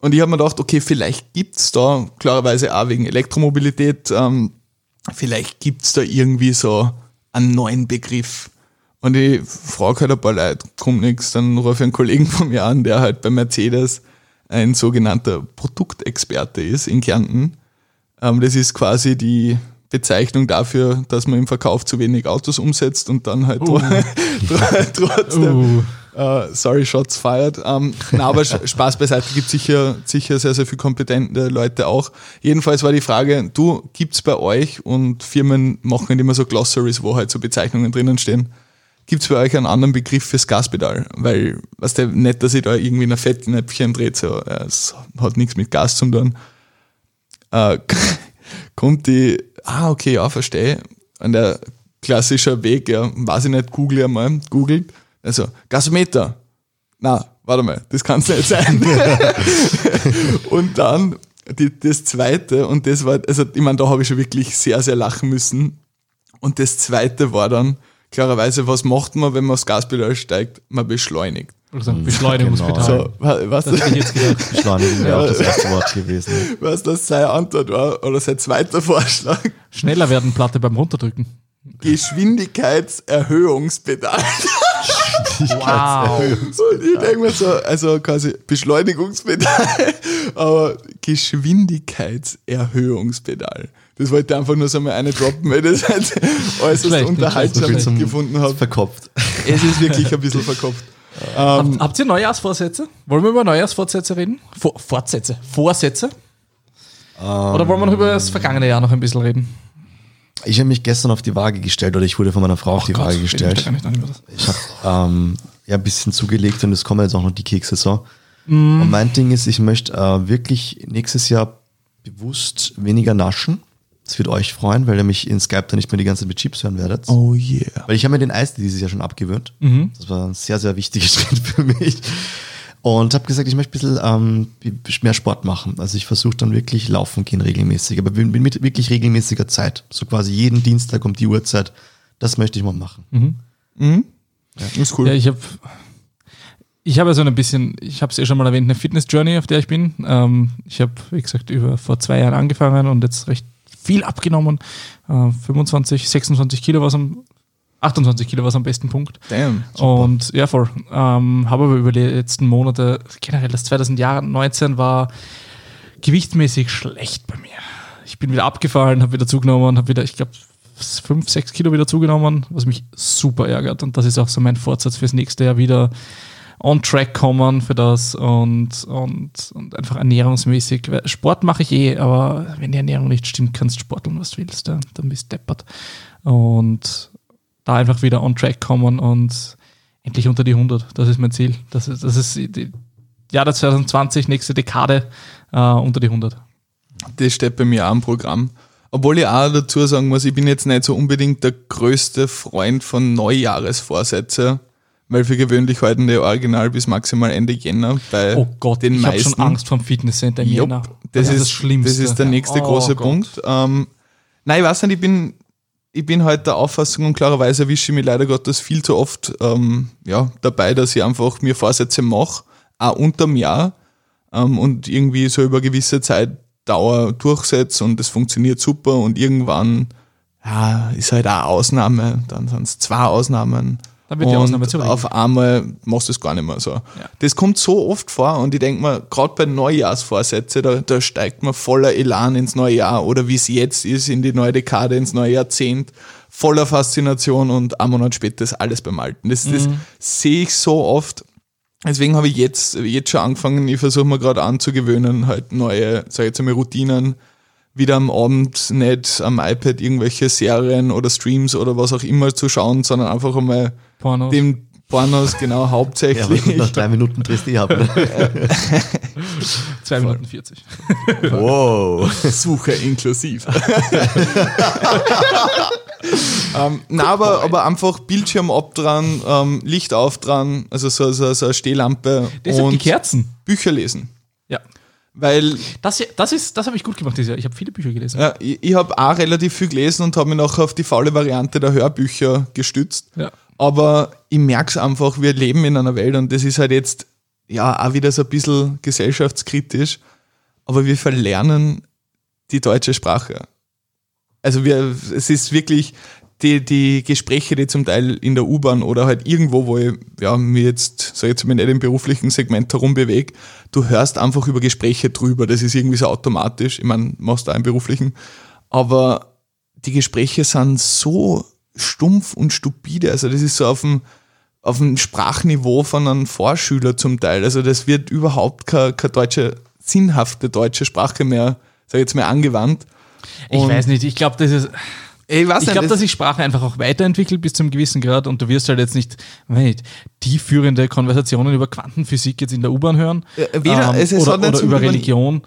Und ich habe mir gedacht, okay, vielleicht gibt's da, klarerweise auch wegen Elektromobilität, ähm, vielleicht gibt's da irgendwie so einen neuen Begriff. Und ich frage halt ein paar Leute, kommt nichts, dann rufe ich einen Kollegen von mir an, der halt bei Mercedes ein sogenannter Produktexperte ist in Kärnten. Ähm, das ist quasi die Bezeichnung dafür, dass man im Verkauf zu wenig Autos umsetzt und dann halt tro- trotzdem, äh, sorry, Shots fired. Ähm, na, aber Spaß beiseite, gibt sicher, sicher sehr, sehr viel kompetente Leute auch. Jedenfalls war die Frage, du, gibt's bei euch und Firmen machen halt immer so Glossaries, wo halt so Bezeichnungen drinnen stehen, gibt's bei euch einen anderen Begriff fürs Gaspedal? Weil, weißt du, nicht, dass ich da irgendwie in ein Fettnäpfchen dreht, so, äh, es hat nichts mit Gas zu tun. Äh, kommt die, ah, okay, ja, verstehe. Und der klassische Weg, ja, weiß ich nicht, google einmal, googelt. Also, Gasometer. Na, warte mal, das kann es nicht sein. und dann die, das zweite, und das war, also ich meine, da habe ich schon wirklich sehr, sehr lachen müssen. Und das zweite war dann, klarerweise, was macht man, wenn man aufs Gaspedal steigt? Man beschleunigt. Oder sagen, Beschleunigungspedal. Genau. So, wa- was, Das hätte ich jetzt gedacht. Beschleunigen wäre auch das erste Wort gewesen. was das seine Antwort war, oder sein zweiter Vorschlag? Schneller werden Platte beim Runterdrücken. Geschwindigkeitserhöhungspedal. Wow. Und ich denke mir so, also quasi Beschleunigungspedal, aber Geschwindigkeitserhöhungspedal. Das wollte ich einfach nur so mal eine droppen, weil das halt äußerst unterhaltsam gefunden habe. Verkopft. Es ist wirklich ein bisschen verkopft. Habt, habt ihr Neujahrsvorsätze? Wollen wir über Neujahrsvorsätze reden? Vor, Fortsätze. Vorsätze? Oder wollen wir noch über das vergangene Jahr noch ein bisschen reden? Ich habe mich gestern auf die Waage gestellt oder ich wurde von meiner Frau auf die Gott, Waage gestellt. Ich habe ähm, ja ein bisschen zugelegt und es kommen jetzt auch noch die Kekse so. Und mein Ding ist, ich möchte äh, wirklich nächstes Jahr bewusst weniger naschen. Das wird euch freuen, weil ihr mich in Skype dann nicht mehr die ganze Zeit mit Chips hören werdet. Oh yeah. Weil ich habe mir den Eis dieses Jahr schon abgewöhnt. Das war ein sehr, sehr wichtiger Schritt für mich. Und habe gesagt, ich möchte ein bisschen ähm, mehr Sport machen. Also ich versuche dann wirklich laufen gehen regelmäßig, aber mit mit wirklich regelmäßiger Zeit. So quasi jeden Dienstag um die Uhrzeit. Das möchte ich mal machen. Ist cool. Ja, ich habe ich habe so ein bisschen, ich habe es eh schon mal erwähnt, eine Fitness-Journey, auf der ich bin. Ähm, ich habe, wie gesagt, über vor zwei Jahren angefangen und jetzt recht viel abgenommen. Äh, 25, 26 Kilo war am 28 Kilo war am besten Punkt. Damn. Und ja, voll. Ähm, habe aber über die letzten Monate, generell das 2019 war gewichtsmäßig schlecht bei mir. Ich bin wieder abgefallen, habe wieder zugenommen, habe wieder, ich glaube, 5, 6 Kilo wieder zugenommen, was mich super ärgert. Und das ist auch so mein Vorsatz fürs nächste Jahr wieder on track kommen für das und, und, und einfach ernährungsmäßig. Sport mache ich eh, aber wenn die Ernährung nicht stimmt, kannst du sporteln, was du willst, dann, dann bist du deppert. Und da einfach wieder on track kommen und endlich unter die 100. Das ist mein Ziel. Das ist, das ist die Jahr 2020, nächste Dekade äh, unter die 100. Das steht bei mir auch im Programm. Obwohl ich auch dazu sagen muss, ich bin jetzt nicht so unbedingt der größte Freund von Neujahresvorsätze, weil für gewöhnlich halten die original bis maximal Ende Jänner bei Oh Gott, den ich habe meisten. schon Angst vom Fitnesscenter im Jänner. das, ist das Schlimmste. Das ist der nächste Oh große Gott. Punkt. Ähm, nein, ich weiß nicht, ich bin, ich bin halt der Auffassung und klarerweise erwische ich mich leider Gottes viel zu oft ähm, ja, dabei, dass ich einfach mir Vorsätze mache, auch unterm Jahr ähm, und irgendwie so über gewisse Zeitdauer durchsetze und das funktioniert super und irgendwann ja, ist halt eine Ausnahme, dann sind es zwei Ausnahmen. Dann wird die und Ausnahme zur Regel. auf einmal machst du es gar nicht mehr so. Das kommt so oft vor und ich denke mir, gerade bei Neujahrsvorsätze, da, da steigt man voller Elan ins neue Jahr oder wie es jetzt ist, in die neue Dekade, ins neue Jahrzehnt, voller Faszination und ein Monat später ist alles beim Alten. Das, das Mhm. sehe ich so oft. Deswegen habe ich jetzt, jetzt schon angefangen, ich versuche mir gerade anzugewöhnen, halt neue, sag ich jetzt einmal, Routinen, wieder am Abend nicht am iPad irgendwelche Serien oder Streams oder was auch immer zu schauen, sondern einfach einmal Pornos. dem Pornos genau Ja, hauptsächlich. nach drei Minuten drehst du eh ab. Ne? 2 Minuten 40. wow. Suche inklusiv. ähm, na, aber, aber einfach Bildschirm ab dran, ähm, Licht auf dran, also so, so, so eine Stehlampe Deshalb die und Kerzen. Bücher lesen. Weil Das, das, ist, das habe ich gut gemacht dieses Jahr. Ich habe viele Bücher gelesen. ja, ich, ich habe auch relativ viel gelesen und habe mich nachher auf die faule Variante der Hörbücher gestützt. Ja. Aber ich merke es einfach, wir leben in einer Welt und das ist halt jetzt ja auch wieder so ein bisschen gesellschaftskritisch, aber wir verlernen die deutsche Sprache. Also wir, es ist wirklich die, die Gespräche, die zum Teil in der U-Bahn oder halt irgendwo, wo ich ja, mir jetzt, sag ich jetzt mal, nicht im beruflichen Segment herumbewege, du hörst einfach über Gespräche drüber. Das ist irgendwie so automatisch. Ich meine, machst du auch im beruflichen. Aber die Gespräche sind so stumpf und stupide. Also das ist so auf dem, auf dem Sprachniveau von einem Vorschüler zum Teil. Also das wird überhaupt keine, keine deutsche, sinnhafte deutsche Sprache mehr, sag ich jetzt mal, angewandt. Ich Und- weiß nicht, ich glaube, das ist. Ich Ich glaube, das- dass sich Sprache einfach auch weiterentwickelt bis zu einem gewissen Grad und du wirst halt jetzt nicht, nicht tiefführende Konversationen über Quantenphysik jetzt in der U-Bahn hören Ja, weder- es- es oder, nicht oder über Religion.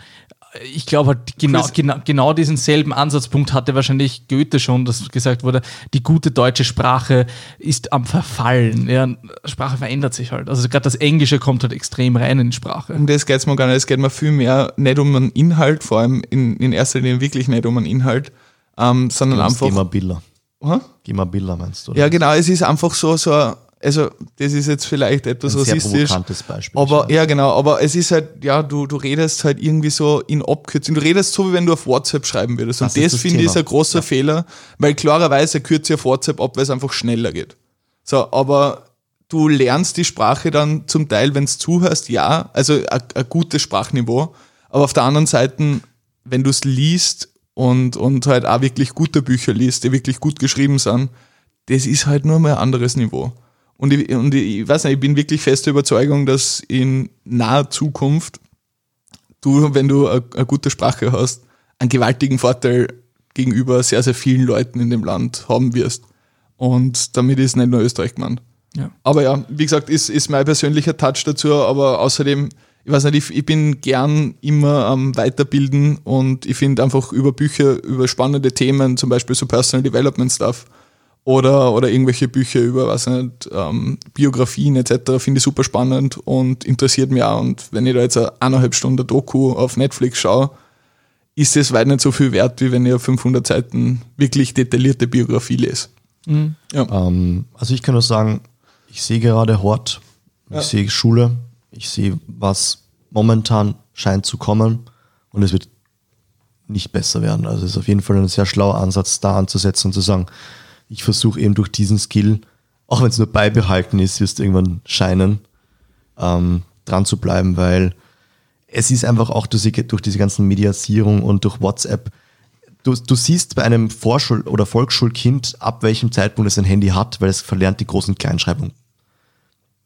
Ich glaube halt, genau, genau, genau diesen selben Ansatzpunkt hatte wahrscheinlich Goethe schon, dass gesagt wurde, die gute deutsche Sprache ist am Verfallen. Ja, Sprache verändert sich halt. Also gerade das Englische kommt halt extrem rein in die Sprache. Um das geht es mir gar nicht. Es geht mir viel mehr nicht um einen Inhalt, vor allem in, in erster Linie wirklich nicht um einen Inhalt, ähm, sondern einfach. Geh mal Bilder. Hä? Geh mal Bilder, meinst du? oder? Ja, genau, es ist einfach so, so, ein- also das ist jetzt vielleicht etwas Ein sehr rassistisch. provokantes Beispiel. Aber ja, genau, aber es ist halt, ja, du, du redest halt irgendwie so in Abkürzung. Du redest so, wie wenn du auf WhatsApp schreiben würdest. Und Das das, das finde ich ist ein großer Fehler, weil klarerweise kürze ich auf WhatsApp ab, weil es einfach schneller geht. So, aber du lernst die Sprache dann zum Teil, wenn es zuhörst, ja, also ein gutes Sprachniveau. Aber auf der anderen Seite, wenn du es liest und, und halt auch wirklich gute Bücher liest, die wirklich gut geschrieben sind, das ist halt nur mal ein anderes Niveau. Und ich, und ich, ich weiß nicht, ich bin wirklich fester Überzeugung, dass in naher Zukunft du, wenn du eine, eine gute Sprache hast, einen gewaltigen Vorteil gegenüber sehr, sehr vielen Leuten in dem Land haben wirst. Und damit ist nicht nur Österreich gemeint. Ja. Aber ja, wie gesagt, ist, ist mein persönlicher Touch dazu, aber außerdem, ich weiß nicht, ich, ich bin gern immer am Weiterbilden und ich finde einfach über Bücher, über spannende Themen, zum Beispiel so Personal Development Stuff oder, oder irgendwelche Bücher über, weiß nicht, ähm, Biografien etc., finde ich super spannend und interessiert mich auch. Und wenn ich da jetzt eine eineinhalb Stunden Doku auf Netflix schaue, ist es weit nicht so viel wert, wie wenn ich auf 500 Seiten wirklich detaillierte Biografie lese. Ja. Ähm, also ich kann nur sagen, ich sehe gerade Hort, ich Ja. sehe Schule, ich sehe, was momentan scheint zu kommen und es wird nicht besser werden. Also es ist auf jeden Fall ein sehr schlauer Ansatz, da anzusetzen und zu sagen, ich versuche eben durch diesen Skill, auch wenn es nur beibehalten ist, wirst du irgendwann scheinen, ähm, dran zu bleiben, weil es ist einfach auch durch, durch diese ganzen Mediasierung und durch WhatsApp, du, du siehst bei einem Vorschul- oder Volksschulkind, ab welchem Zeitpunkt es ein Handy hat, weil es verlernt die großen Kleinschreibung.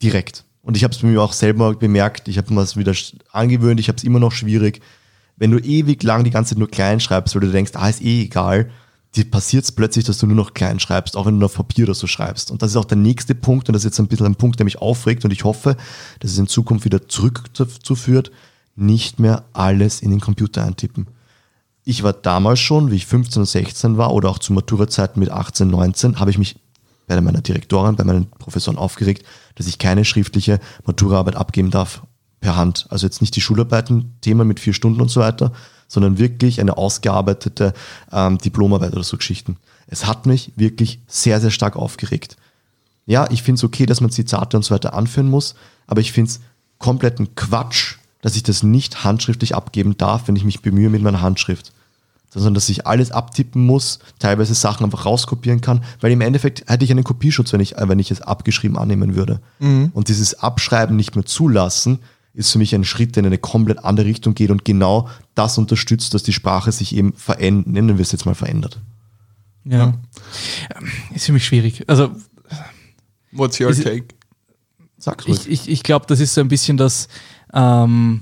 Direkt. Und ich habe es mir auch selber bemerkt, ich habe mir das wieder angewöhnt, ich habe es immer noch schwierig. Wenn du ewig lang die ganze Zeit nur klein schreibst, weil du denkst, ah, ist eh egal, dir passiert es plötzlich, dass du nur noch klein schreibst, auch wenn du auf Papier oder so schreibst. Und das ist auch der nächste Punkt, und das ist jetzt ein bisschen ein Punkt, der mich aufregt, und ich hoffe, dass es in Zukunft wieder zurückzuführt, nicht mehr alles in den Computer eintippen ich war damals schon, wie ich 15 und 16 war oder auch zu Maturazeiten mit 18, 19, habe ich mich bei meiner Direktorin, bei meinen Professoren aufgeregt, dass ich keine schriftliche Maturaarbeit abgeben darf per Hand. Also jetzt nicht die Schularbeiten, Themen mit vier Stunden und so weiter, sondern wirklich eine ausgearbeitete ähm, Diplomarbeit oder so Geschichten. Es hat mich wirklich sehr, sehr stark aufgeregt. Ja, ich finde es okay, dass man Zitate und so weiter anführen muss, aber ich finde es kompletten Quatsch, dass ich das nicht handschriftlich abgeben darf, wenn ich mich bemühe mit meiner Handschrift. Sondern dass ich alles abtippen muss, teilweise Sachen einfach rauskopieren kann, weil im Endeffekt hätte ich einen Kopierschutz, wenn ich, äh, wenn ich es abgeschrieben annehmen würde. Und dieses Abschreiben nicht mehr zulassen, ist für mich ein Schritt, der in eine komplett andere Richtung geht und genau das unterstützt, dass die Sprache sich eben verändert, nennen wir es jetzt mal verändert. Ja. Ähm, Ist für mich schwierig. Also What's your Ist- take? Sag's ruhig. ich, ich, ich glaube, das ist so ein bisschen das, ähm,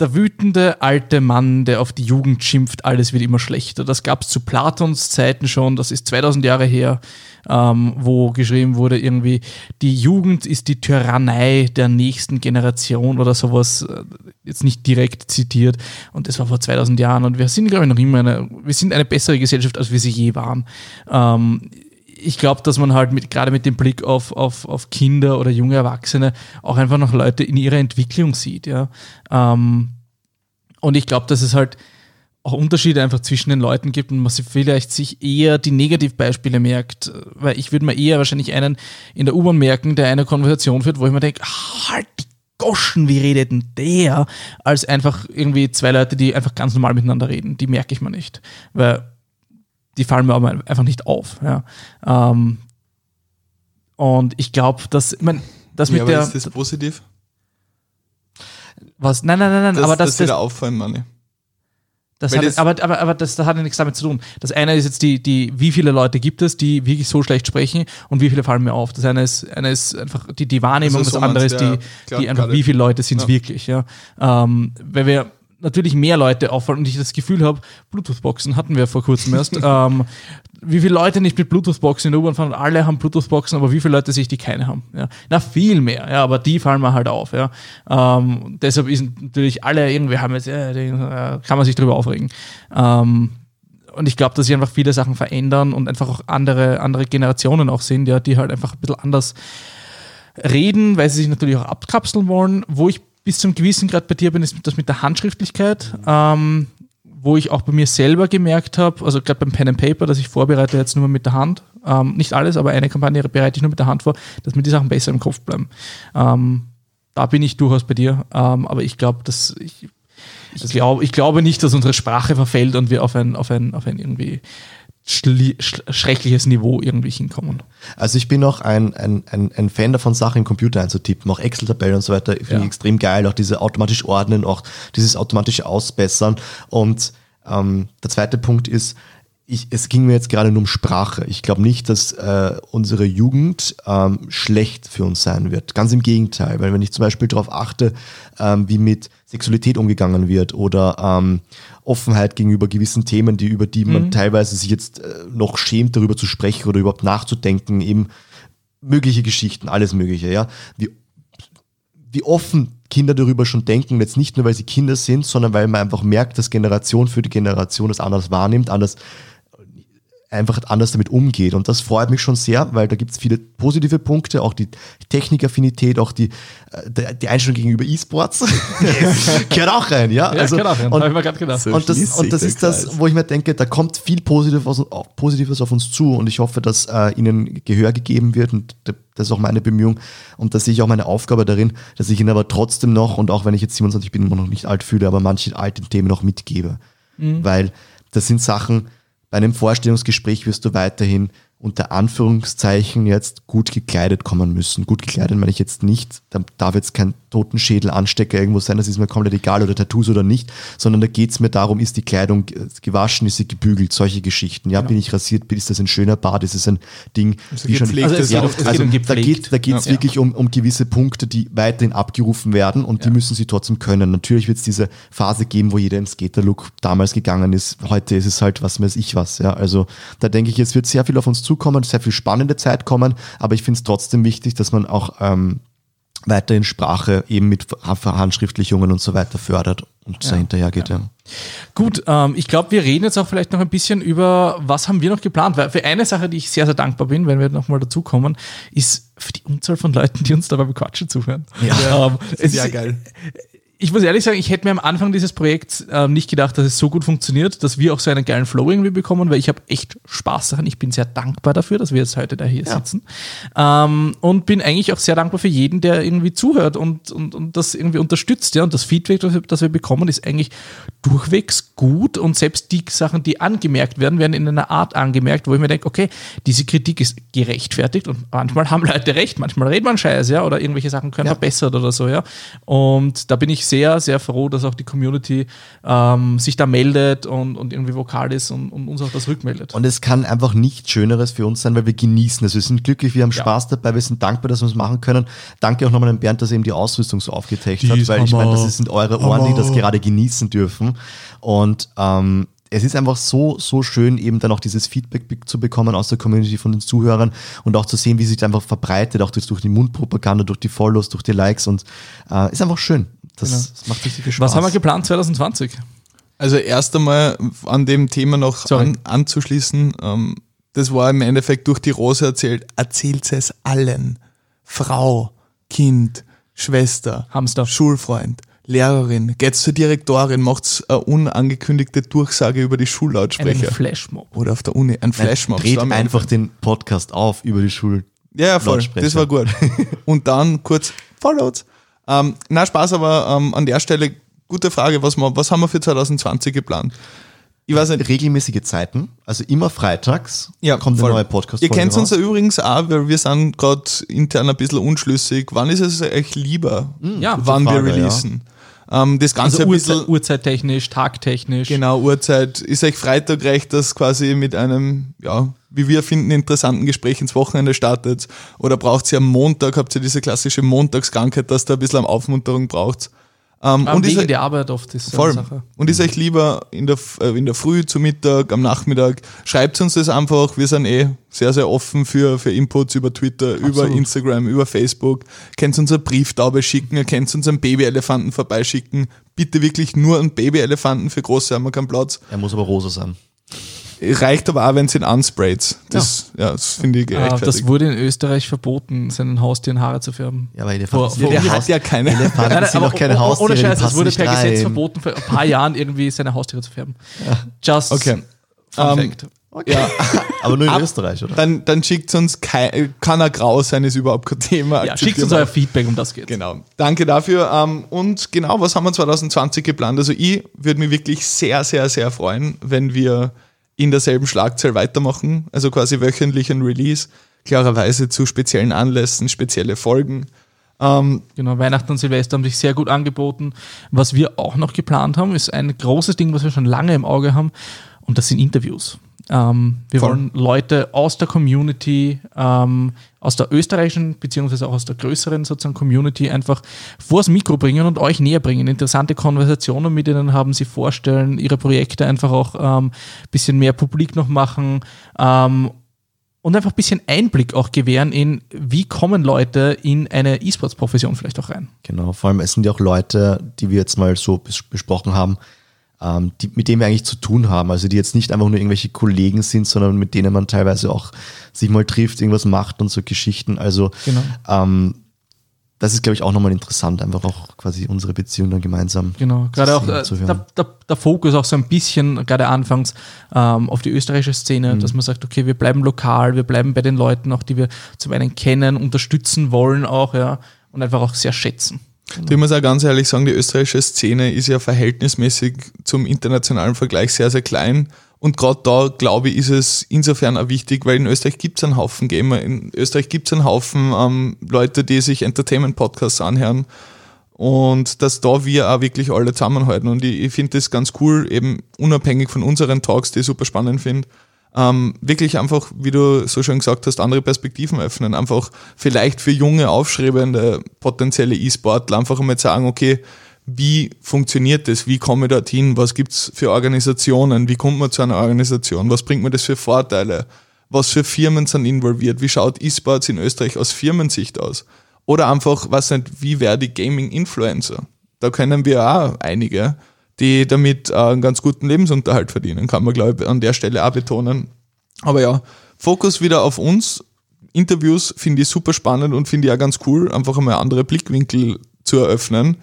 der wütende alte Mann, der auf die Jugend schimpft, alles wird immer schlechter. Das gab es zu Platons Zeiten schon, das ist 2000 Jahre her, ähm, wo geschrieben wurde, irgendwie, die Jugend ist die Tyrannei der nächsten Generation oder sowas, äh, jetzt nicht direkt zitiert. Und das war vor 2000 Jahren und wir sind, glaube ich, noch immer eine, wir sind eine bessere Gesellschaft, als wir sie je waren. Ähm, ich glaube, dass man halt mit, gerade mit dem Blick auf, auf, auf Kinder oder junge Erwachsene auch einfach noch Leute in ihrer Entwicklung sieht, ja. Ähm, und ich glaube, dass es halt auch Unterschiede einfach zwischen den Leuten gibt und man sich vielleicht sich eher die Negativbeispiele merkt, weil ich würde mir eher wahrscheinlich einen in der U-Bahn merken, der eine Konversation führt, wo ich mir denke, halt die Goschen, wie redet denn der? Als einfach irgendwie zwei Leute, die einfach ganz normal miteinander reden. Die merke ich mir nicht. Weil die fallen mir aber einfach nicht auf. Ja. Ähm, und ich glaube, dass, ich mein, das Ja, mit der. ist das positiv? was? Nein, nein, nein, nein, Das, aber das, das, wieder das, auffallen, Manni. das weil hat, das- aber, aber, aber das, das hat ja nichts damit zu tun. Das eine ist jetzt die, die, wie viele Leute gibt es, die wirklich so schlecht sprechen und wie viele fallen mir auf. Das eine ist, eine ist einfach die, die Wahrnehmung, Also so das andere ist die, die einfach, wie viele Leute sind es Ja. wirklich. Ja. Ähm, weil wir natürlich mehr Leute auffallen und ich das Gefühl habe, Bluetooth-Boxen hatten wir vor kurzem erst. ähm, wie viele Leute nicht mit Bluetooth-Boxen in der U-Bahn fahren alle haben Bluetooth-Boxen, aber wie viele Leute sich die keine haben. Ja. Na, viel mehr, ja, aber die fallen mir halt auf. Ja. Ähm, deshalb ist natürlich alle irgendwie haben jetzt, äh, äh, kann man sich drüber aufregen. Ähm, und ich glaube, dass sich einfach viele Sachen verändern und einfach auch andere, andere Generationen auch sind, ja, die halt einfach ein bisschen anders reden, weil sie sich natürlich auch abkapseln wollen. Wo ich bis zum gewissen Grad bei dir bin, ist das mit der Handschriftlichkeit, ähm, wo ich auch bei mir selber gemerkt habe, also gerade beim Pen and Paper, dass ich vorbereite jetzt nur mit der Hand, ähm, nicht alles, aber eine Kampagne bereite ich nur mit der Hand vor, dass mir die Sachen besser im Kopf bleiben. Ähm, da bin ich durchaus bei dir, ähm, aber ich glaube, dass ich, ich, glaub, ich glaube nicht, dass unsere Sprache verfällt und wir auf ein, auf ein, auf ein irgendwie schreckliches Niveau irgendwie hinkommen. Also ich bin auch ein, ein, ein, ein Fan davon, Sachen im Computer einzutippen, auch Excel-Tabellen und so weiter, finde Ja. ich extrem geil, auch diese automatisch ordnen, auch dieses automatische Ausbessern. Und ähm, der zweite Punkt ist, ich, es ging mir jetzt gerade nur um Sprache. Ich glaube nicht, dass äh, unsere Jugend ähm, schlecht für uns sein wird. Ganz im Gegenteil, weil wenn ich zum Beispiel darauf achte, ähm, wie mit Sexualität umgegangen wird oder ähm, Offenheit gegenüber gewissen Themen, die über die man teilweise sich jetzt äh, noch schämt, darüber zu sprechen oder überhaupt nachzudenken, eben mögliche Geschichten, alles Mögliche, ja. Wie, wie offen Kinder darüber schon denken, jetzt nicht nur, weil sie Kinder sind, sondern weil man einfach merkt, dass Generation für die Generation das anders wahrnimmt, anders einfach anders damit umgeht. Und das freut mich schon sehr, weil da gibt es viele positive Punkte, auch die Technikaffinität, auch die, äh, die Einstellung gegenüber E-Sports. Gehört auch rein, ja. Ja, gehört auch rein. und, gedacht. und das, und das ist das, Kreis. wo ich mir denke, da kommt viel Positives, auf uns zu und ich hoffe, dass äh, ihnen Gehör gegeben wird und das ist auch meine Bemühung und da sehe ich auch meine Aufgabe darin, dass ich ihnen aber trotzdem noch und auch wenn ich jetzt 27 bin, immer noch nicht alt fühle, aber manche alten Themen noch mitgebe. Weil das sind Sachen, bei einem Vorstellungsgespräch wirst du weiterhin unter Anführungszeichen jetzt gut gekleidet kommen müssen. Gut gekleidet meine ich jetzt nicht, da darf jetzt kein Totenschädel, Anstecker irgendwo sein, das ist mir komplett egal oder Tattoos oder nicht, sondern da geht es mir darum, ist die Kleidung gewaschen, ist sie gebügelt, solche Geschichten. Ja, bin ich rasiert, ist das ein schöner Bart, ist es ein Ding, wie schon gepflegt Also geht also um da geht da geht's Ja. wirklich um, um gewisse Punkte, die weiterhin abgerufen werden und die müssen sie trotzdem können. Natürlich wird es diese Phase geben, wo jeder im Skater-Look damals gegangen ist. Heute ist es halt, was weiß ich was. Ja? Also da denke ich, es wird sehr viel auf uns zukommen, sehr viel spannende Zeit kommen, aber ich finde es trotzdem wichtig, dass man auch ähm, weiterhin Sprache eben mit Handschriftlichungen und so weiter fördert und so hinterher geht. Ja. Gut, ähm, ich glaube, wir reden jetzt auch vielleicht noch ein bisschen über, was haben wir noch geplant, weil für eine Sache, die ich sehr, sehr dankbar bin, wenn wir nochmal dazukommen, ist für die Unzahl von Leuten, die uns dabei bequatschen zuhören. Ja. Ähm, es Ja, ist, geil. Ich muss ehrlich sagen, ich hätte mir am Anfang dieses Projekts ähm, nicht gedacht, dass es so gut funktioniert, dass wir auch so einen geilen Flow irgendwie bekommen, weil ich habe echt Spaß daran. Ich bin sehr dankbar dafür, dass wir jetzt heute da hier sitzen. Ähm, und bin eigentlich auch sehr dankbar für jeden, der irgendwie zuhört und, und, und das irgendwie unterstützt. Ja? Und das Feedback, das wir, das wir bekommen, ist eigentlich durchwegs gut. Und selbst die Sachen, die angemerkt werden, werden in einer Art angemerkt, wo ich mir denke, okay, diese Kritik ist gerechtfertigt und manchmal haben Leute recht, manchmal redet man Scheiß, ja, oder irgendwelche Sachen können verbessert oder so, ja. Und da bin ich sehr, sehr froh, dass auch die Community ähm, sich da meldet und, und irgendwie vokal ist und, und uns auch das rückmeldet. Und es kann einfach nichts Schöneres für uns sein, weil wir genießen es. Wir sind glücklich, wir haben Ja. Spaß dabei, wir sind dankbar, dass wir es machen können. Danke auch nochmal an Bernd, dass er eben die Ausrüstung so aufgeteilt Die hat, weil ich Hammer. meine, das sind eure Ohren, die das gerade genießen dürfen. Und ähm, es ist einfach so, so schön, eben dann auch dieses Feedback zu bekommen aus der Community von den Zuhörern und auch zu sehen, wie sich das einfach verbreitet, auch durch, durch die Mundpropaganda, durch die Follows, durch die Likes und äh, ist einfach schön. Das, das macht richtig viel Spaß. Was haben wir geplant 2020? Also erst einmal an dem Thema noch an, anzuschließen, ähm, das war im Endeffekt durch die Rose erzählt, erzählt es allen. Frau, Kind, Schwester, Hamster. Schulfreund, Lehrerin, geht's zur Direktorin, macht's eine unangekündigte Durchsage über die Schullautsprecher. Flashmob. Oder auf der Uni, ein Flashmob. Dreht einfach den Podcast auf über die Schul. Ja, ja, voll. Das war gut. Und dann kurz Followed. Ähm, na, Spaß, aber ähm, an der Stelle gute Frage, was, wir, was haben wir für 2020 geplant? Ich weiß nicht. regelmäßige Zeiten, also immer freitags Ja, kommt voll. eine neue podcast Ihr kennt uns ja übrigens auch, weil wir sind gerade intern ein bisschen unschlüssig. Wann ist es euch lieber, Ja, wann Frage, wir releasen? Ähm, das Ganze Also ein bisschen, Uhrzeit, Uhrzeittechnisch, tagtechnisch. genau, Uhrzeit. Ist euch Freitag recht, dass quasi mit einem, ja, wie wir finden, interessanten Gespräch ins Wochenende startet? Oder braucht ihr am Montag, habt ihr diese klassische Montagskrankheit, dass ihr ein bisschen Aufmunterung braucht? Ähm, Am und ist Wegen euch- der Arbeit oft ist so Voll. eine Sache. Und ist euch lieber in der, äh, in der Früh, zu Mittag, am Nachmittag? Schreibt uns das einfach. Wir sind eh sehr, sehr offen für, für Inputs über Twitter, über Instagram, über Facebook. Könnt uns eine Brieftaube schicken, ihr könnt uns einen Babyelefanten vorbeischicken. Bitte wirklich nur einen Babyelefanten, für große haben wir keinen Platz. Er muss aber rosa sein. Reicht aber auch, wenn sie ihn unsprayt. Das, ja. das finde ich Ah, gerechtfertigt. das wurde in Österreich verboten, seinen Haustieren Haare zu färben. Ja, weil Vor- Elefanten vor- der hat ja keine. Elefanten Nein, nein, sind aber doch keine Haustiere, Ohne Scheiß, es wurde per Gesetz rein. verboten, vor ein paar Jahren irgendwie seine Haustiere zu färben. Just Okay. Fun Ähm, Fact. Ja, Aber nur in Ab- Österreich, oder? dann, dann schickt uns, kein, kann er grau sein, ist überhaupt kein Thema. Ja, schickt uns euer Feedback, um das geht. Genau. Danke dafür. Ähm, Und genau, was haben wir 2020 geplant? Also ich würde mich wirklich sehr, sehr, sehr freuen, wenn wir in derselben Schlagzahl weitermachen. Also quasi wöchentlich ein Release. Klarerweise zu speziellen Anlässen, spezielle Folgen. Ähm, Genau, Weihnachten und Silvester haben sich sehr gut angeboten. Was wir auch noch geplant haben, ist ein großes Ding, was wir schon lange im Auge haben, und das sind Interviews. Ähm, wir Voll. wollen Leute aus der Community, ähm, aus der österreichischen beziehungsweise auch aus der größeren sozusagen Community einfach vors Mikro bringen und euch näher bringen, interessante Konversationen mit ihnen haben, sie vorstellen, ihre Projekte einfach auch ein ähm, bisschen mehr publik noch machen ähm, und einfach ein bisschen Einblick auch gewähren in, wie kommen Leute in eine E-Sports-Profession vielleicht auch rein. Genau, vor allem es sind ja auch Leute, die wir jetzt mal so bes besprochen haben, ähm, die, mit denen wir eigentlich zu tun haben. Also die jetzt nicht einfach nur irgendwelche Kollegen sind, sondern mit denen man teilweise auch sich mal trifft, irgendwas macht und so Geschichten. Also Genau. ähm, das ist, glaube ich, auch nochmal interessant, einfach auch quasi unsere Beziehung dann gemeinsam. Genau, gerade auch äh, zu hören. der, der, der Fokus auch so ein bisschen, gerade anfangs, ähm, auf die österreichische Mhm. Szene, dass man sagt, okay, wir bleiben lokal, wir bleiben bei den Leuten, auch die wir zum einen kennen, unterstützen wollen auch, ja, und einfach auch sehr schätzen. Du, ich muss auch ganz ehrlich sagen, die österreichische Szene ist ja verhältnismäßig zum internationalen Vergleich sehr, sehr klein. Und gerade da, glaube ich, ist es insofern auch wichtig, weil in Österreich gibt es einen Haufen Gamer, in Österreich gibt es einen Haufen ähm, Leute, die sich Entertainment-Podcasts anhören. Und dass da wir auch wirklich alle zusammenhalten. Und ich, ich finde das ganz cool, eben unabhängig von unseren Talks, die ich super spannend finde, ähm, wirklich einfach, wie du so schön gesagt hast, andere Perspektiven öffnen. Einfach vielleicht für junge, aufstrebende, potenzielle E-Sportler einfach einmal sagen, okay, wie funktioniert das? Wie komme ich dorthin? Was gibt's für Organisationen? Wie kommt man zu einer Organisation? Was bringt mir das für Vorteile? Was für Firmen sind involviert? Wie schaut E-Sports in Österreich aus Firmensicht aus? Oder einfach, was nicht, wie werde ich Gaming-Influencer? Da können wir auch einige, die damit äh, einen ganz guten Lebensunterhalt verdienen, kann man, glaube ich, an der Stelle auch betonen. Aber ja, Fokus wieder auf uns. Interviews finde ich super spannend und finde ich auch ganz cool, einfach einmal andere Blickwinkel zu eröffnen.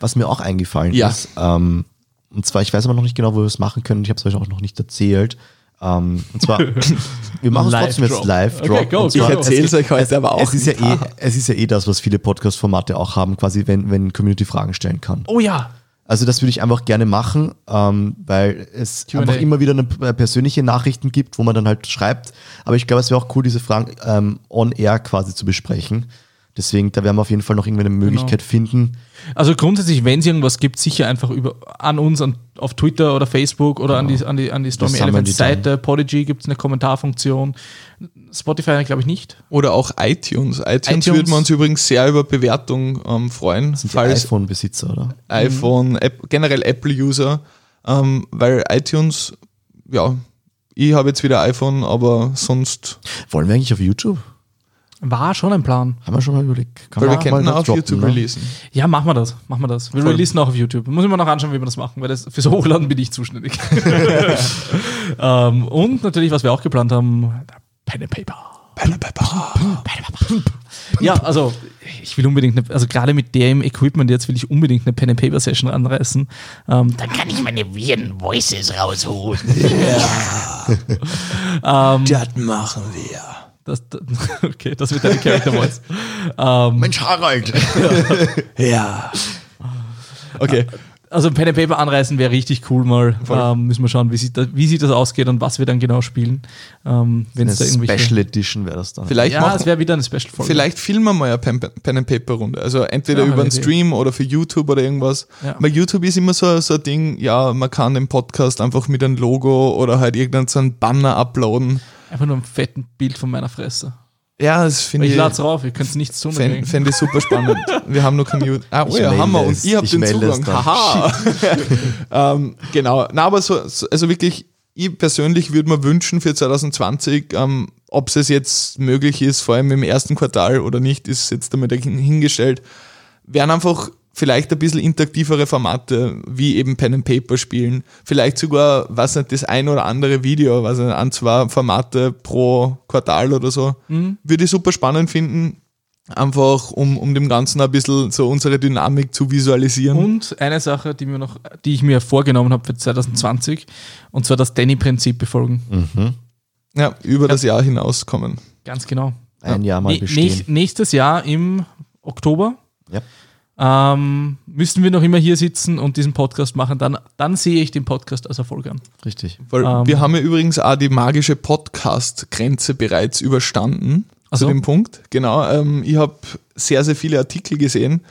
Was mir auch eingefallen Ja. ist, ähm, und zwar, ich weiß aber noch nicht genau, wo wir es machen können, ich habe es euch auch noch nicht erzählt. Ähm, und zwar, wir machen es Live trotzdem jetzt Drop. live Okay, Drop. go, zwar, go, go. Ich erzähl's euch heute es, aber auch Es ist, ja eh, es ist ja eh das, was viele Podcast-Formate auch haben, quasi, wenn, wenn Community Fragen stellen kann. Oh ja, Also das würde ich einfach gerne machen, ähm, weil es einfach immer wieder eine äh, persönliche Nachrichten gibt, wo man dann halt schreibt. Aber ich glaube, es wäre auch cool, diese Fragen ähm, on air quasi zu besprechen. Deswegen, da werden wir auf jeden Fall noch irgendwie eine Genau. Möglichkeit finden. Also grundsätzlich, wenn es irgendwas gibt, sicher einfach über an uns an, auf Twitter oder Facebook oder an die an die an die Stormy sammeln Elephants die dann. Seite. Podigy gibt es eine Kommentarfunktion. Spotify glaube ich nicht. Oder auch iTunes. iTunes, iTunes. würden wir uns übrigens sehr über Bewertung ähm, freuen, Sind die falls iPhone-Besitzer, oder? iPhone, App, generell Apple-User, ähm, weil iTunes, ja, ich habe jetzt wieder iPhone, aber sonst, Wollen wir eigentlich auf YouTube? War schon ein Plan. Haben wir schon mal überlegt. Kann weil wir man könnten auf droppen, YouTube ne? releasen. Ja, machen wir das. Machen wir das. Wir Voll. releasen auch auf YouTube. Muss ich mir noch anschauen, wie wir das machen, weil das fürs Hochladen bin ich zuständig. ähm, und natürlich, was wir auch geplant haben, Pen and Paper. Ja, also ich will unbedingt, eine, also gerade mit dem Equipment jetzt will ich unbedingt eine Pen and Paper Session anreißen. Ähm, Dann kann ich meine Weird Voices rausholen. Das machen wir. Das, okay, das wird deine Character Voice. ähm, Mensch, Harald! Ja. Okay. also Pen and Paper anreißen wäre richtig cool mal. Ähm, müssen wir schauen, wie sieht, das, wie sieht das ausgeht und was wir dann genau spielen. Ähm, Wenn es da irgendwelche. Special Edition wäre das dann. Vielleicht, ja, machen, es wäre wieder eine Special Folge. vielleicht filmen wir mal eine Pen, Pen and Paper Runde. Also entweder Ja, über einen. Stream oder für YouTube oder irgendwas. Ja. Weil YouTube ist immer so, so ein Ding, ja, man kann den Podcast einfach mit einem Logo oder halt irgendeinen so einen Banner uploaden. Einfach nur ein fetten Bild von meiner Fresse. Ja, das finde Ich ich. lade es rauf, ihr könnt nichts tun. Fände dagegen. fänd ich super spannend. Wir haben noch kein. Ah, oh Ich ja, haben wir. Und es. habe Ich den es Zugang. Haha. ähm, genau. Na, aber so, so, also wirklich, ich persönlich würde mir wünschen für 2020, ähm, ob es jetzt möglich ist, vor allem im ersten Quartal oder nicht, ist jetzt damit hingestellt, wären einfach vielleicht ein bisschen interaktivere Formate, wie eben Pen and Paper spielen. Vielleicht sogar, was nicht, das ein oder andere Video, was nicht, ein, zwei Formate pro Quartal oder so. Würde ich super spannend finden. Einfach, um, um dem Ganzen ein bisschen so unsere Dynamik zu visualisieren. Und eine Sache, die, mir noch, die ich mir vorgenommen habe für 2020, und zwar das Danny-Prinzip befolgen. ja, über das Jahr hinaus kommen. Ganz genau. Ein Jahr mal bestehen. nächst- nächstes Jahr im Oktober Ja. Ähm, müssen wir noch immer hier sitzen und diesen Podcast machen. Dann, dann sehe ich den Podcast als Erfolg an. Richtig. Weil Ähm. wir haben ja übrigens auch die magische Podcast-Grenze bereits überstanden. Ach zu dem Punkt. Genau. Ähm, ich habe sehr, sehr viele Artikel gesehen,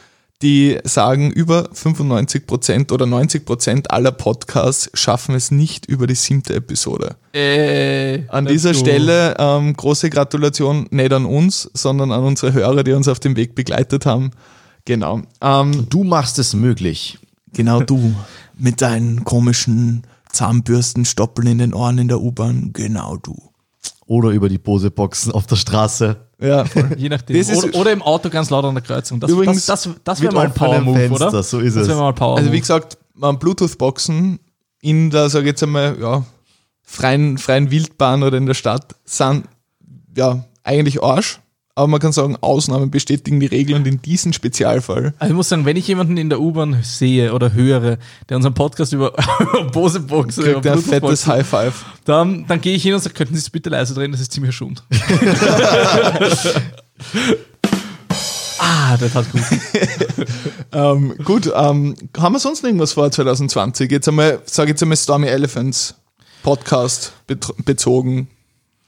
die sagen, über 95% oder 90% aller Podcasts schaffen es nicht über die siebte Episode. Äh, An dieser Stelle ähm, große Gratulation nicht an uns, sondern an unsere Hörer, die uns auf dem Weg begleitet haben. Genau. Ähm, Du machst es möglich. genau du mit deinen komischen Zahnbürstenstoppeln in den Ohren in der U-Bahn. Genau du. Oder über die Bose-Boxen auf der Straße. Ja, voll. Je nachdem. Das ist- oder, oder im Auto ganz laut an der Kreuzung. Das, Übrigens das, das, das wäre mal ein Power-Move, oder? so ist das es. wäre mal ein Power Also wie gesagt, ähm, Bluetooth-Boxen in der, sage ich jetzt einmal, ja, freien, freien Wildbahn oder in der Stadt sind ja eigentlich Arsch. Aber man kann sagen, Ausnahmen bestätigen die Regel und in diesem Spezialfall. Also ich muss sagen, wenn ich jemanden in der U-Bahn sehe oder höre, der unseren Podcast über Bose-Box oder Kriegt er ein fettes High Five. dann, dann gehe ich hin und sage, könnten Sie es bitte leise drehen, das ist ziemlich schund. ah, das hat gut. Ähm, gut, ähm, haben wir sonst irgendwas vor 2020? Jetzt einmal, sage jetzt einmal Stormy Elephants Podcast bezogen.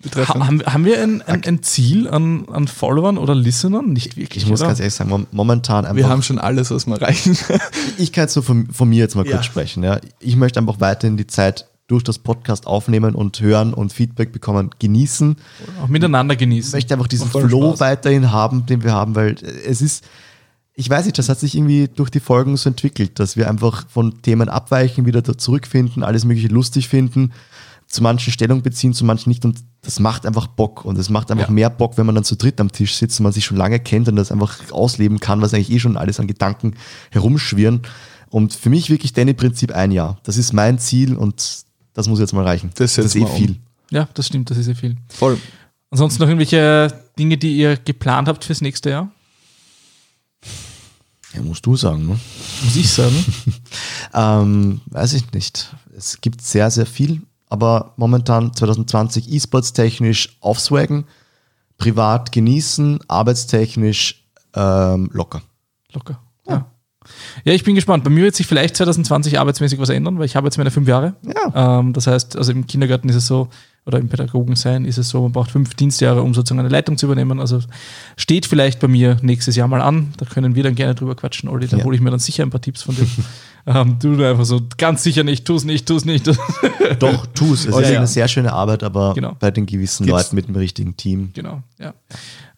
Betreffend. Ha, haben, haben wir ein, ein, ein Ziel an, an Followern oder Listenern? Nicht wirklich. Ich muss oder? ganz ehrlich sagen, mom- momentan einfach. wir haben schon alles, was wir reichen. ich kann jetzt nur von, von mir jetzt mal Ja. kurz sprechen. Ja. Ich möchte einfach weiterhin die Zeit durch das Podcast aufnehmen und hören und Feedback bekommen, genießen. Auch miteinander Ich genießen. möchte einfach diesen Flow Spaß. weiterhin haben, den wir haben, weil es ist, ich weiß nicht, das hat sich irgendwie durch die Folgen so entwickelt, dass wir einfach von Themen abweichen, wieder da zurückfinden, alles Mögliche lustig finden, zu manchen Stellung beziehen, zu manchen nicht und das macht einfach Bock und es macht einfach Ja. mehr Bock, wenn man dann zu dritt am Tisch sitzt und man sich schon lange kennt und das einfach ausleben kann, was eigentlich eh schon alles an Gedanken herumschwirren. Und für mich wirklich Danny-Prinzip ein Jahr. Das ist mein Ziel und das muss jetzt mal reichen. Das ist setzen eh um. viel. Ja, das stimmt, das ist sehr viel. Voll. Ansonsten noch irgendwelche Dinge, die ihr geplant habt fürs nächste Jahr? Ja, musst du sagen, ne? Muss ich sagen. Ähm, weiß ich nicht. Es gibt sehr, sehr viel, aber momentan 2020 E-Sports technisch aufswaggen, privat genießen, arbeitstechnisch ähm, locker. Locker. Ja. ja, ich bin gespannt. Bei mir wird sich vielleicht 2020 arbeitsmäßig was ändern, weil ich habe jetzt meine fünf Jahre. Ja. Ähm, das heißt, also im Kindergarten ist es so, oder im Pädagogensein ist es so, man braucht fünf Dienstjahre, um sozusagen eine Leitung zu übernehmen. Also steht vielleicht bei mir nächstes Jahr mal an. Da können wir dann gerne drüber quatschen, Olli. Da Ja. hole ich mir dann sicher ein paar Tipps von dir. ähm, du einfach so, ganz sicher nicht, tu's nicht, tu's nicht. Doch, tu es. Es ist ja. eine sehr schöne Arbeit, aber Genau. bei den gewissen Gibt's- Leuten mit dem richtigen Team. genau, ja.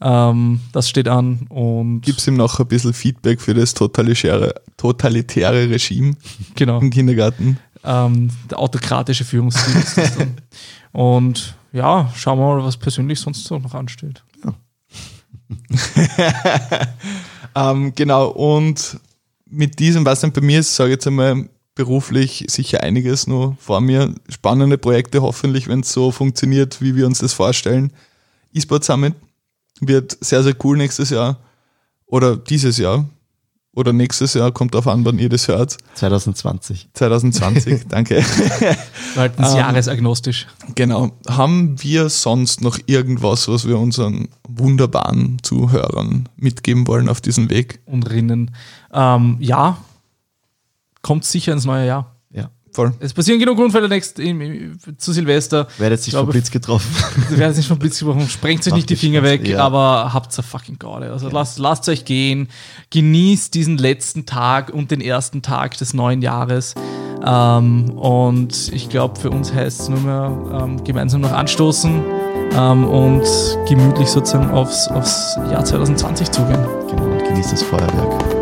Ähm, das steht an und Gib's ihm noch ein bisschen Feedback für das totalitäre, totalitäre Regime genau. im Kindergarten. ähm, der autokratische Führungsstil ist das dann. Und ja, schauen wir mal, was persönlich sonst so noch ansteht. Ähm, genau, und mit diesem, was dann bei mir ist, sage ich jetzt einmal, beruflich sicher einiges noch vor mir. Spannende Projekte, hoffentlich, wenn es so funktioniert, wie wir uns das vorstellen. E-Sport Summit wird sehr, sehr cool nächstes Jahr. Oder dieses Jahr. Oder nächstes Jahr, kommt auf an, wann ihr das hört. 2020. 2020, danke. Wir halten es Ähm, jahresagnostisch. Genau. Haben wir sonst noch irgendwas, was wir unseren wunderbaren Zuhörern mitgeben wollen auf diesem Weg? Und Rinnen. Ähm, ja, kommt sicher ins neue Jahr. Ja. Voll. Es passieren genug Unfälle next, im, im, zu Silvester. Werdet sich Ich vom Blitz getroffen. Werdet nicht vom Blitz gebrochen, sprengt euch nicht die nicht Finger weg, ja. aber habt eine fucking Garde. Also lasst, lasst euch gehen, genießt diesen letzten Tag und den ersten Tag des neuen Jahres. Ähm, und ich glaube, für uns heißt es nur mehr ähm, gemeinsam noch anstoßen ähm, und gemütlich sozusagen aufs, aufs Jahr 2020 zugehen. genau, und genießt das Feuerwerk.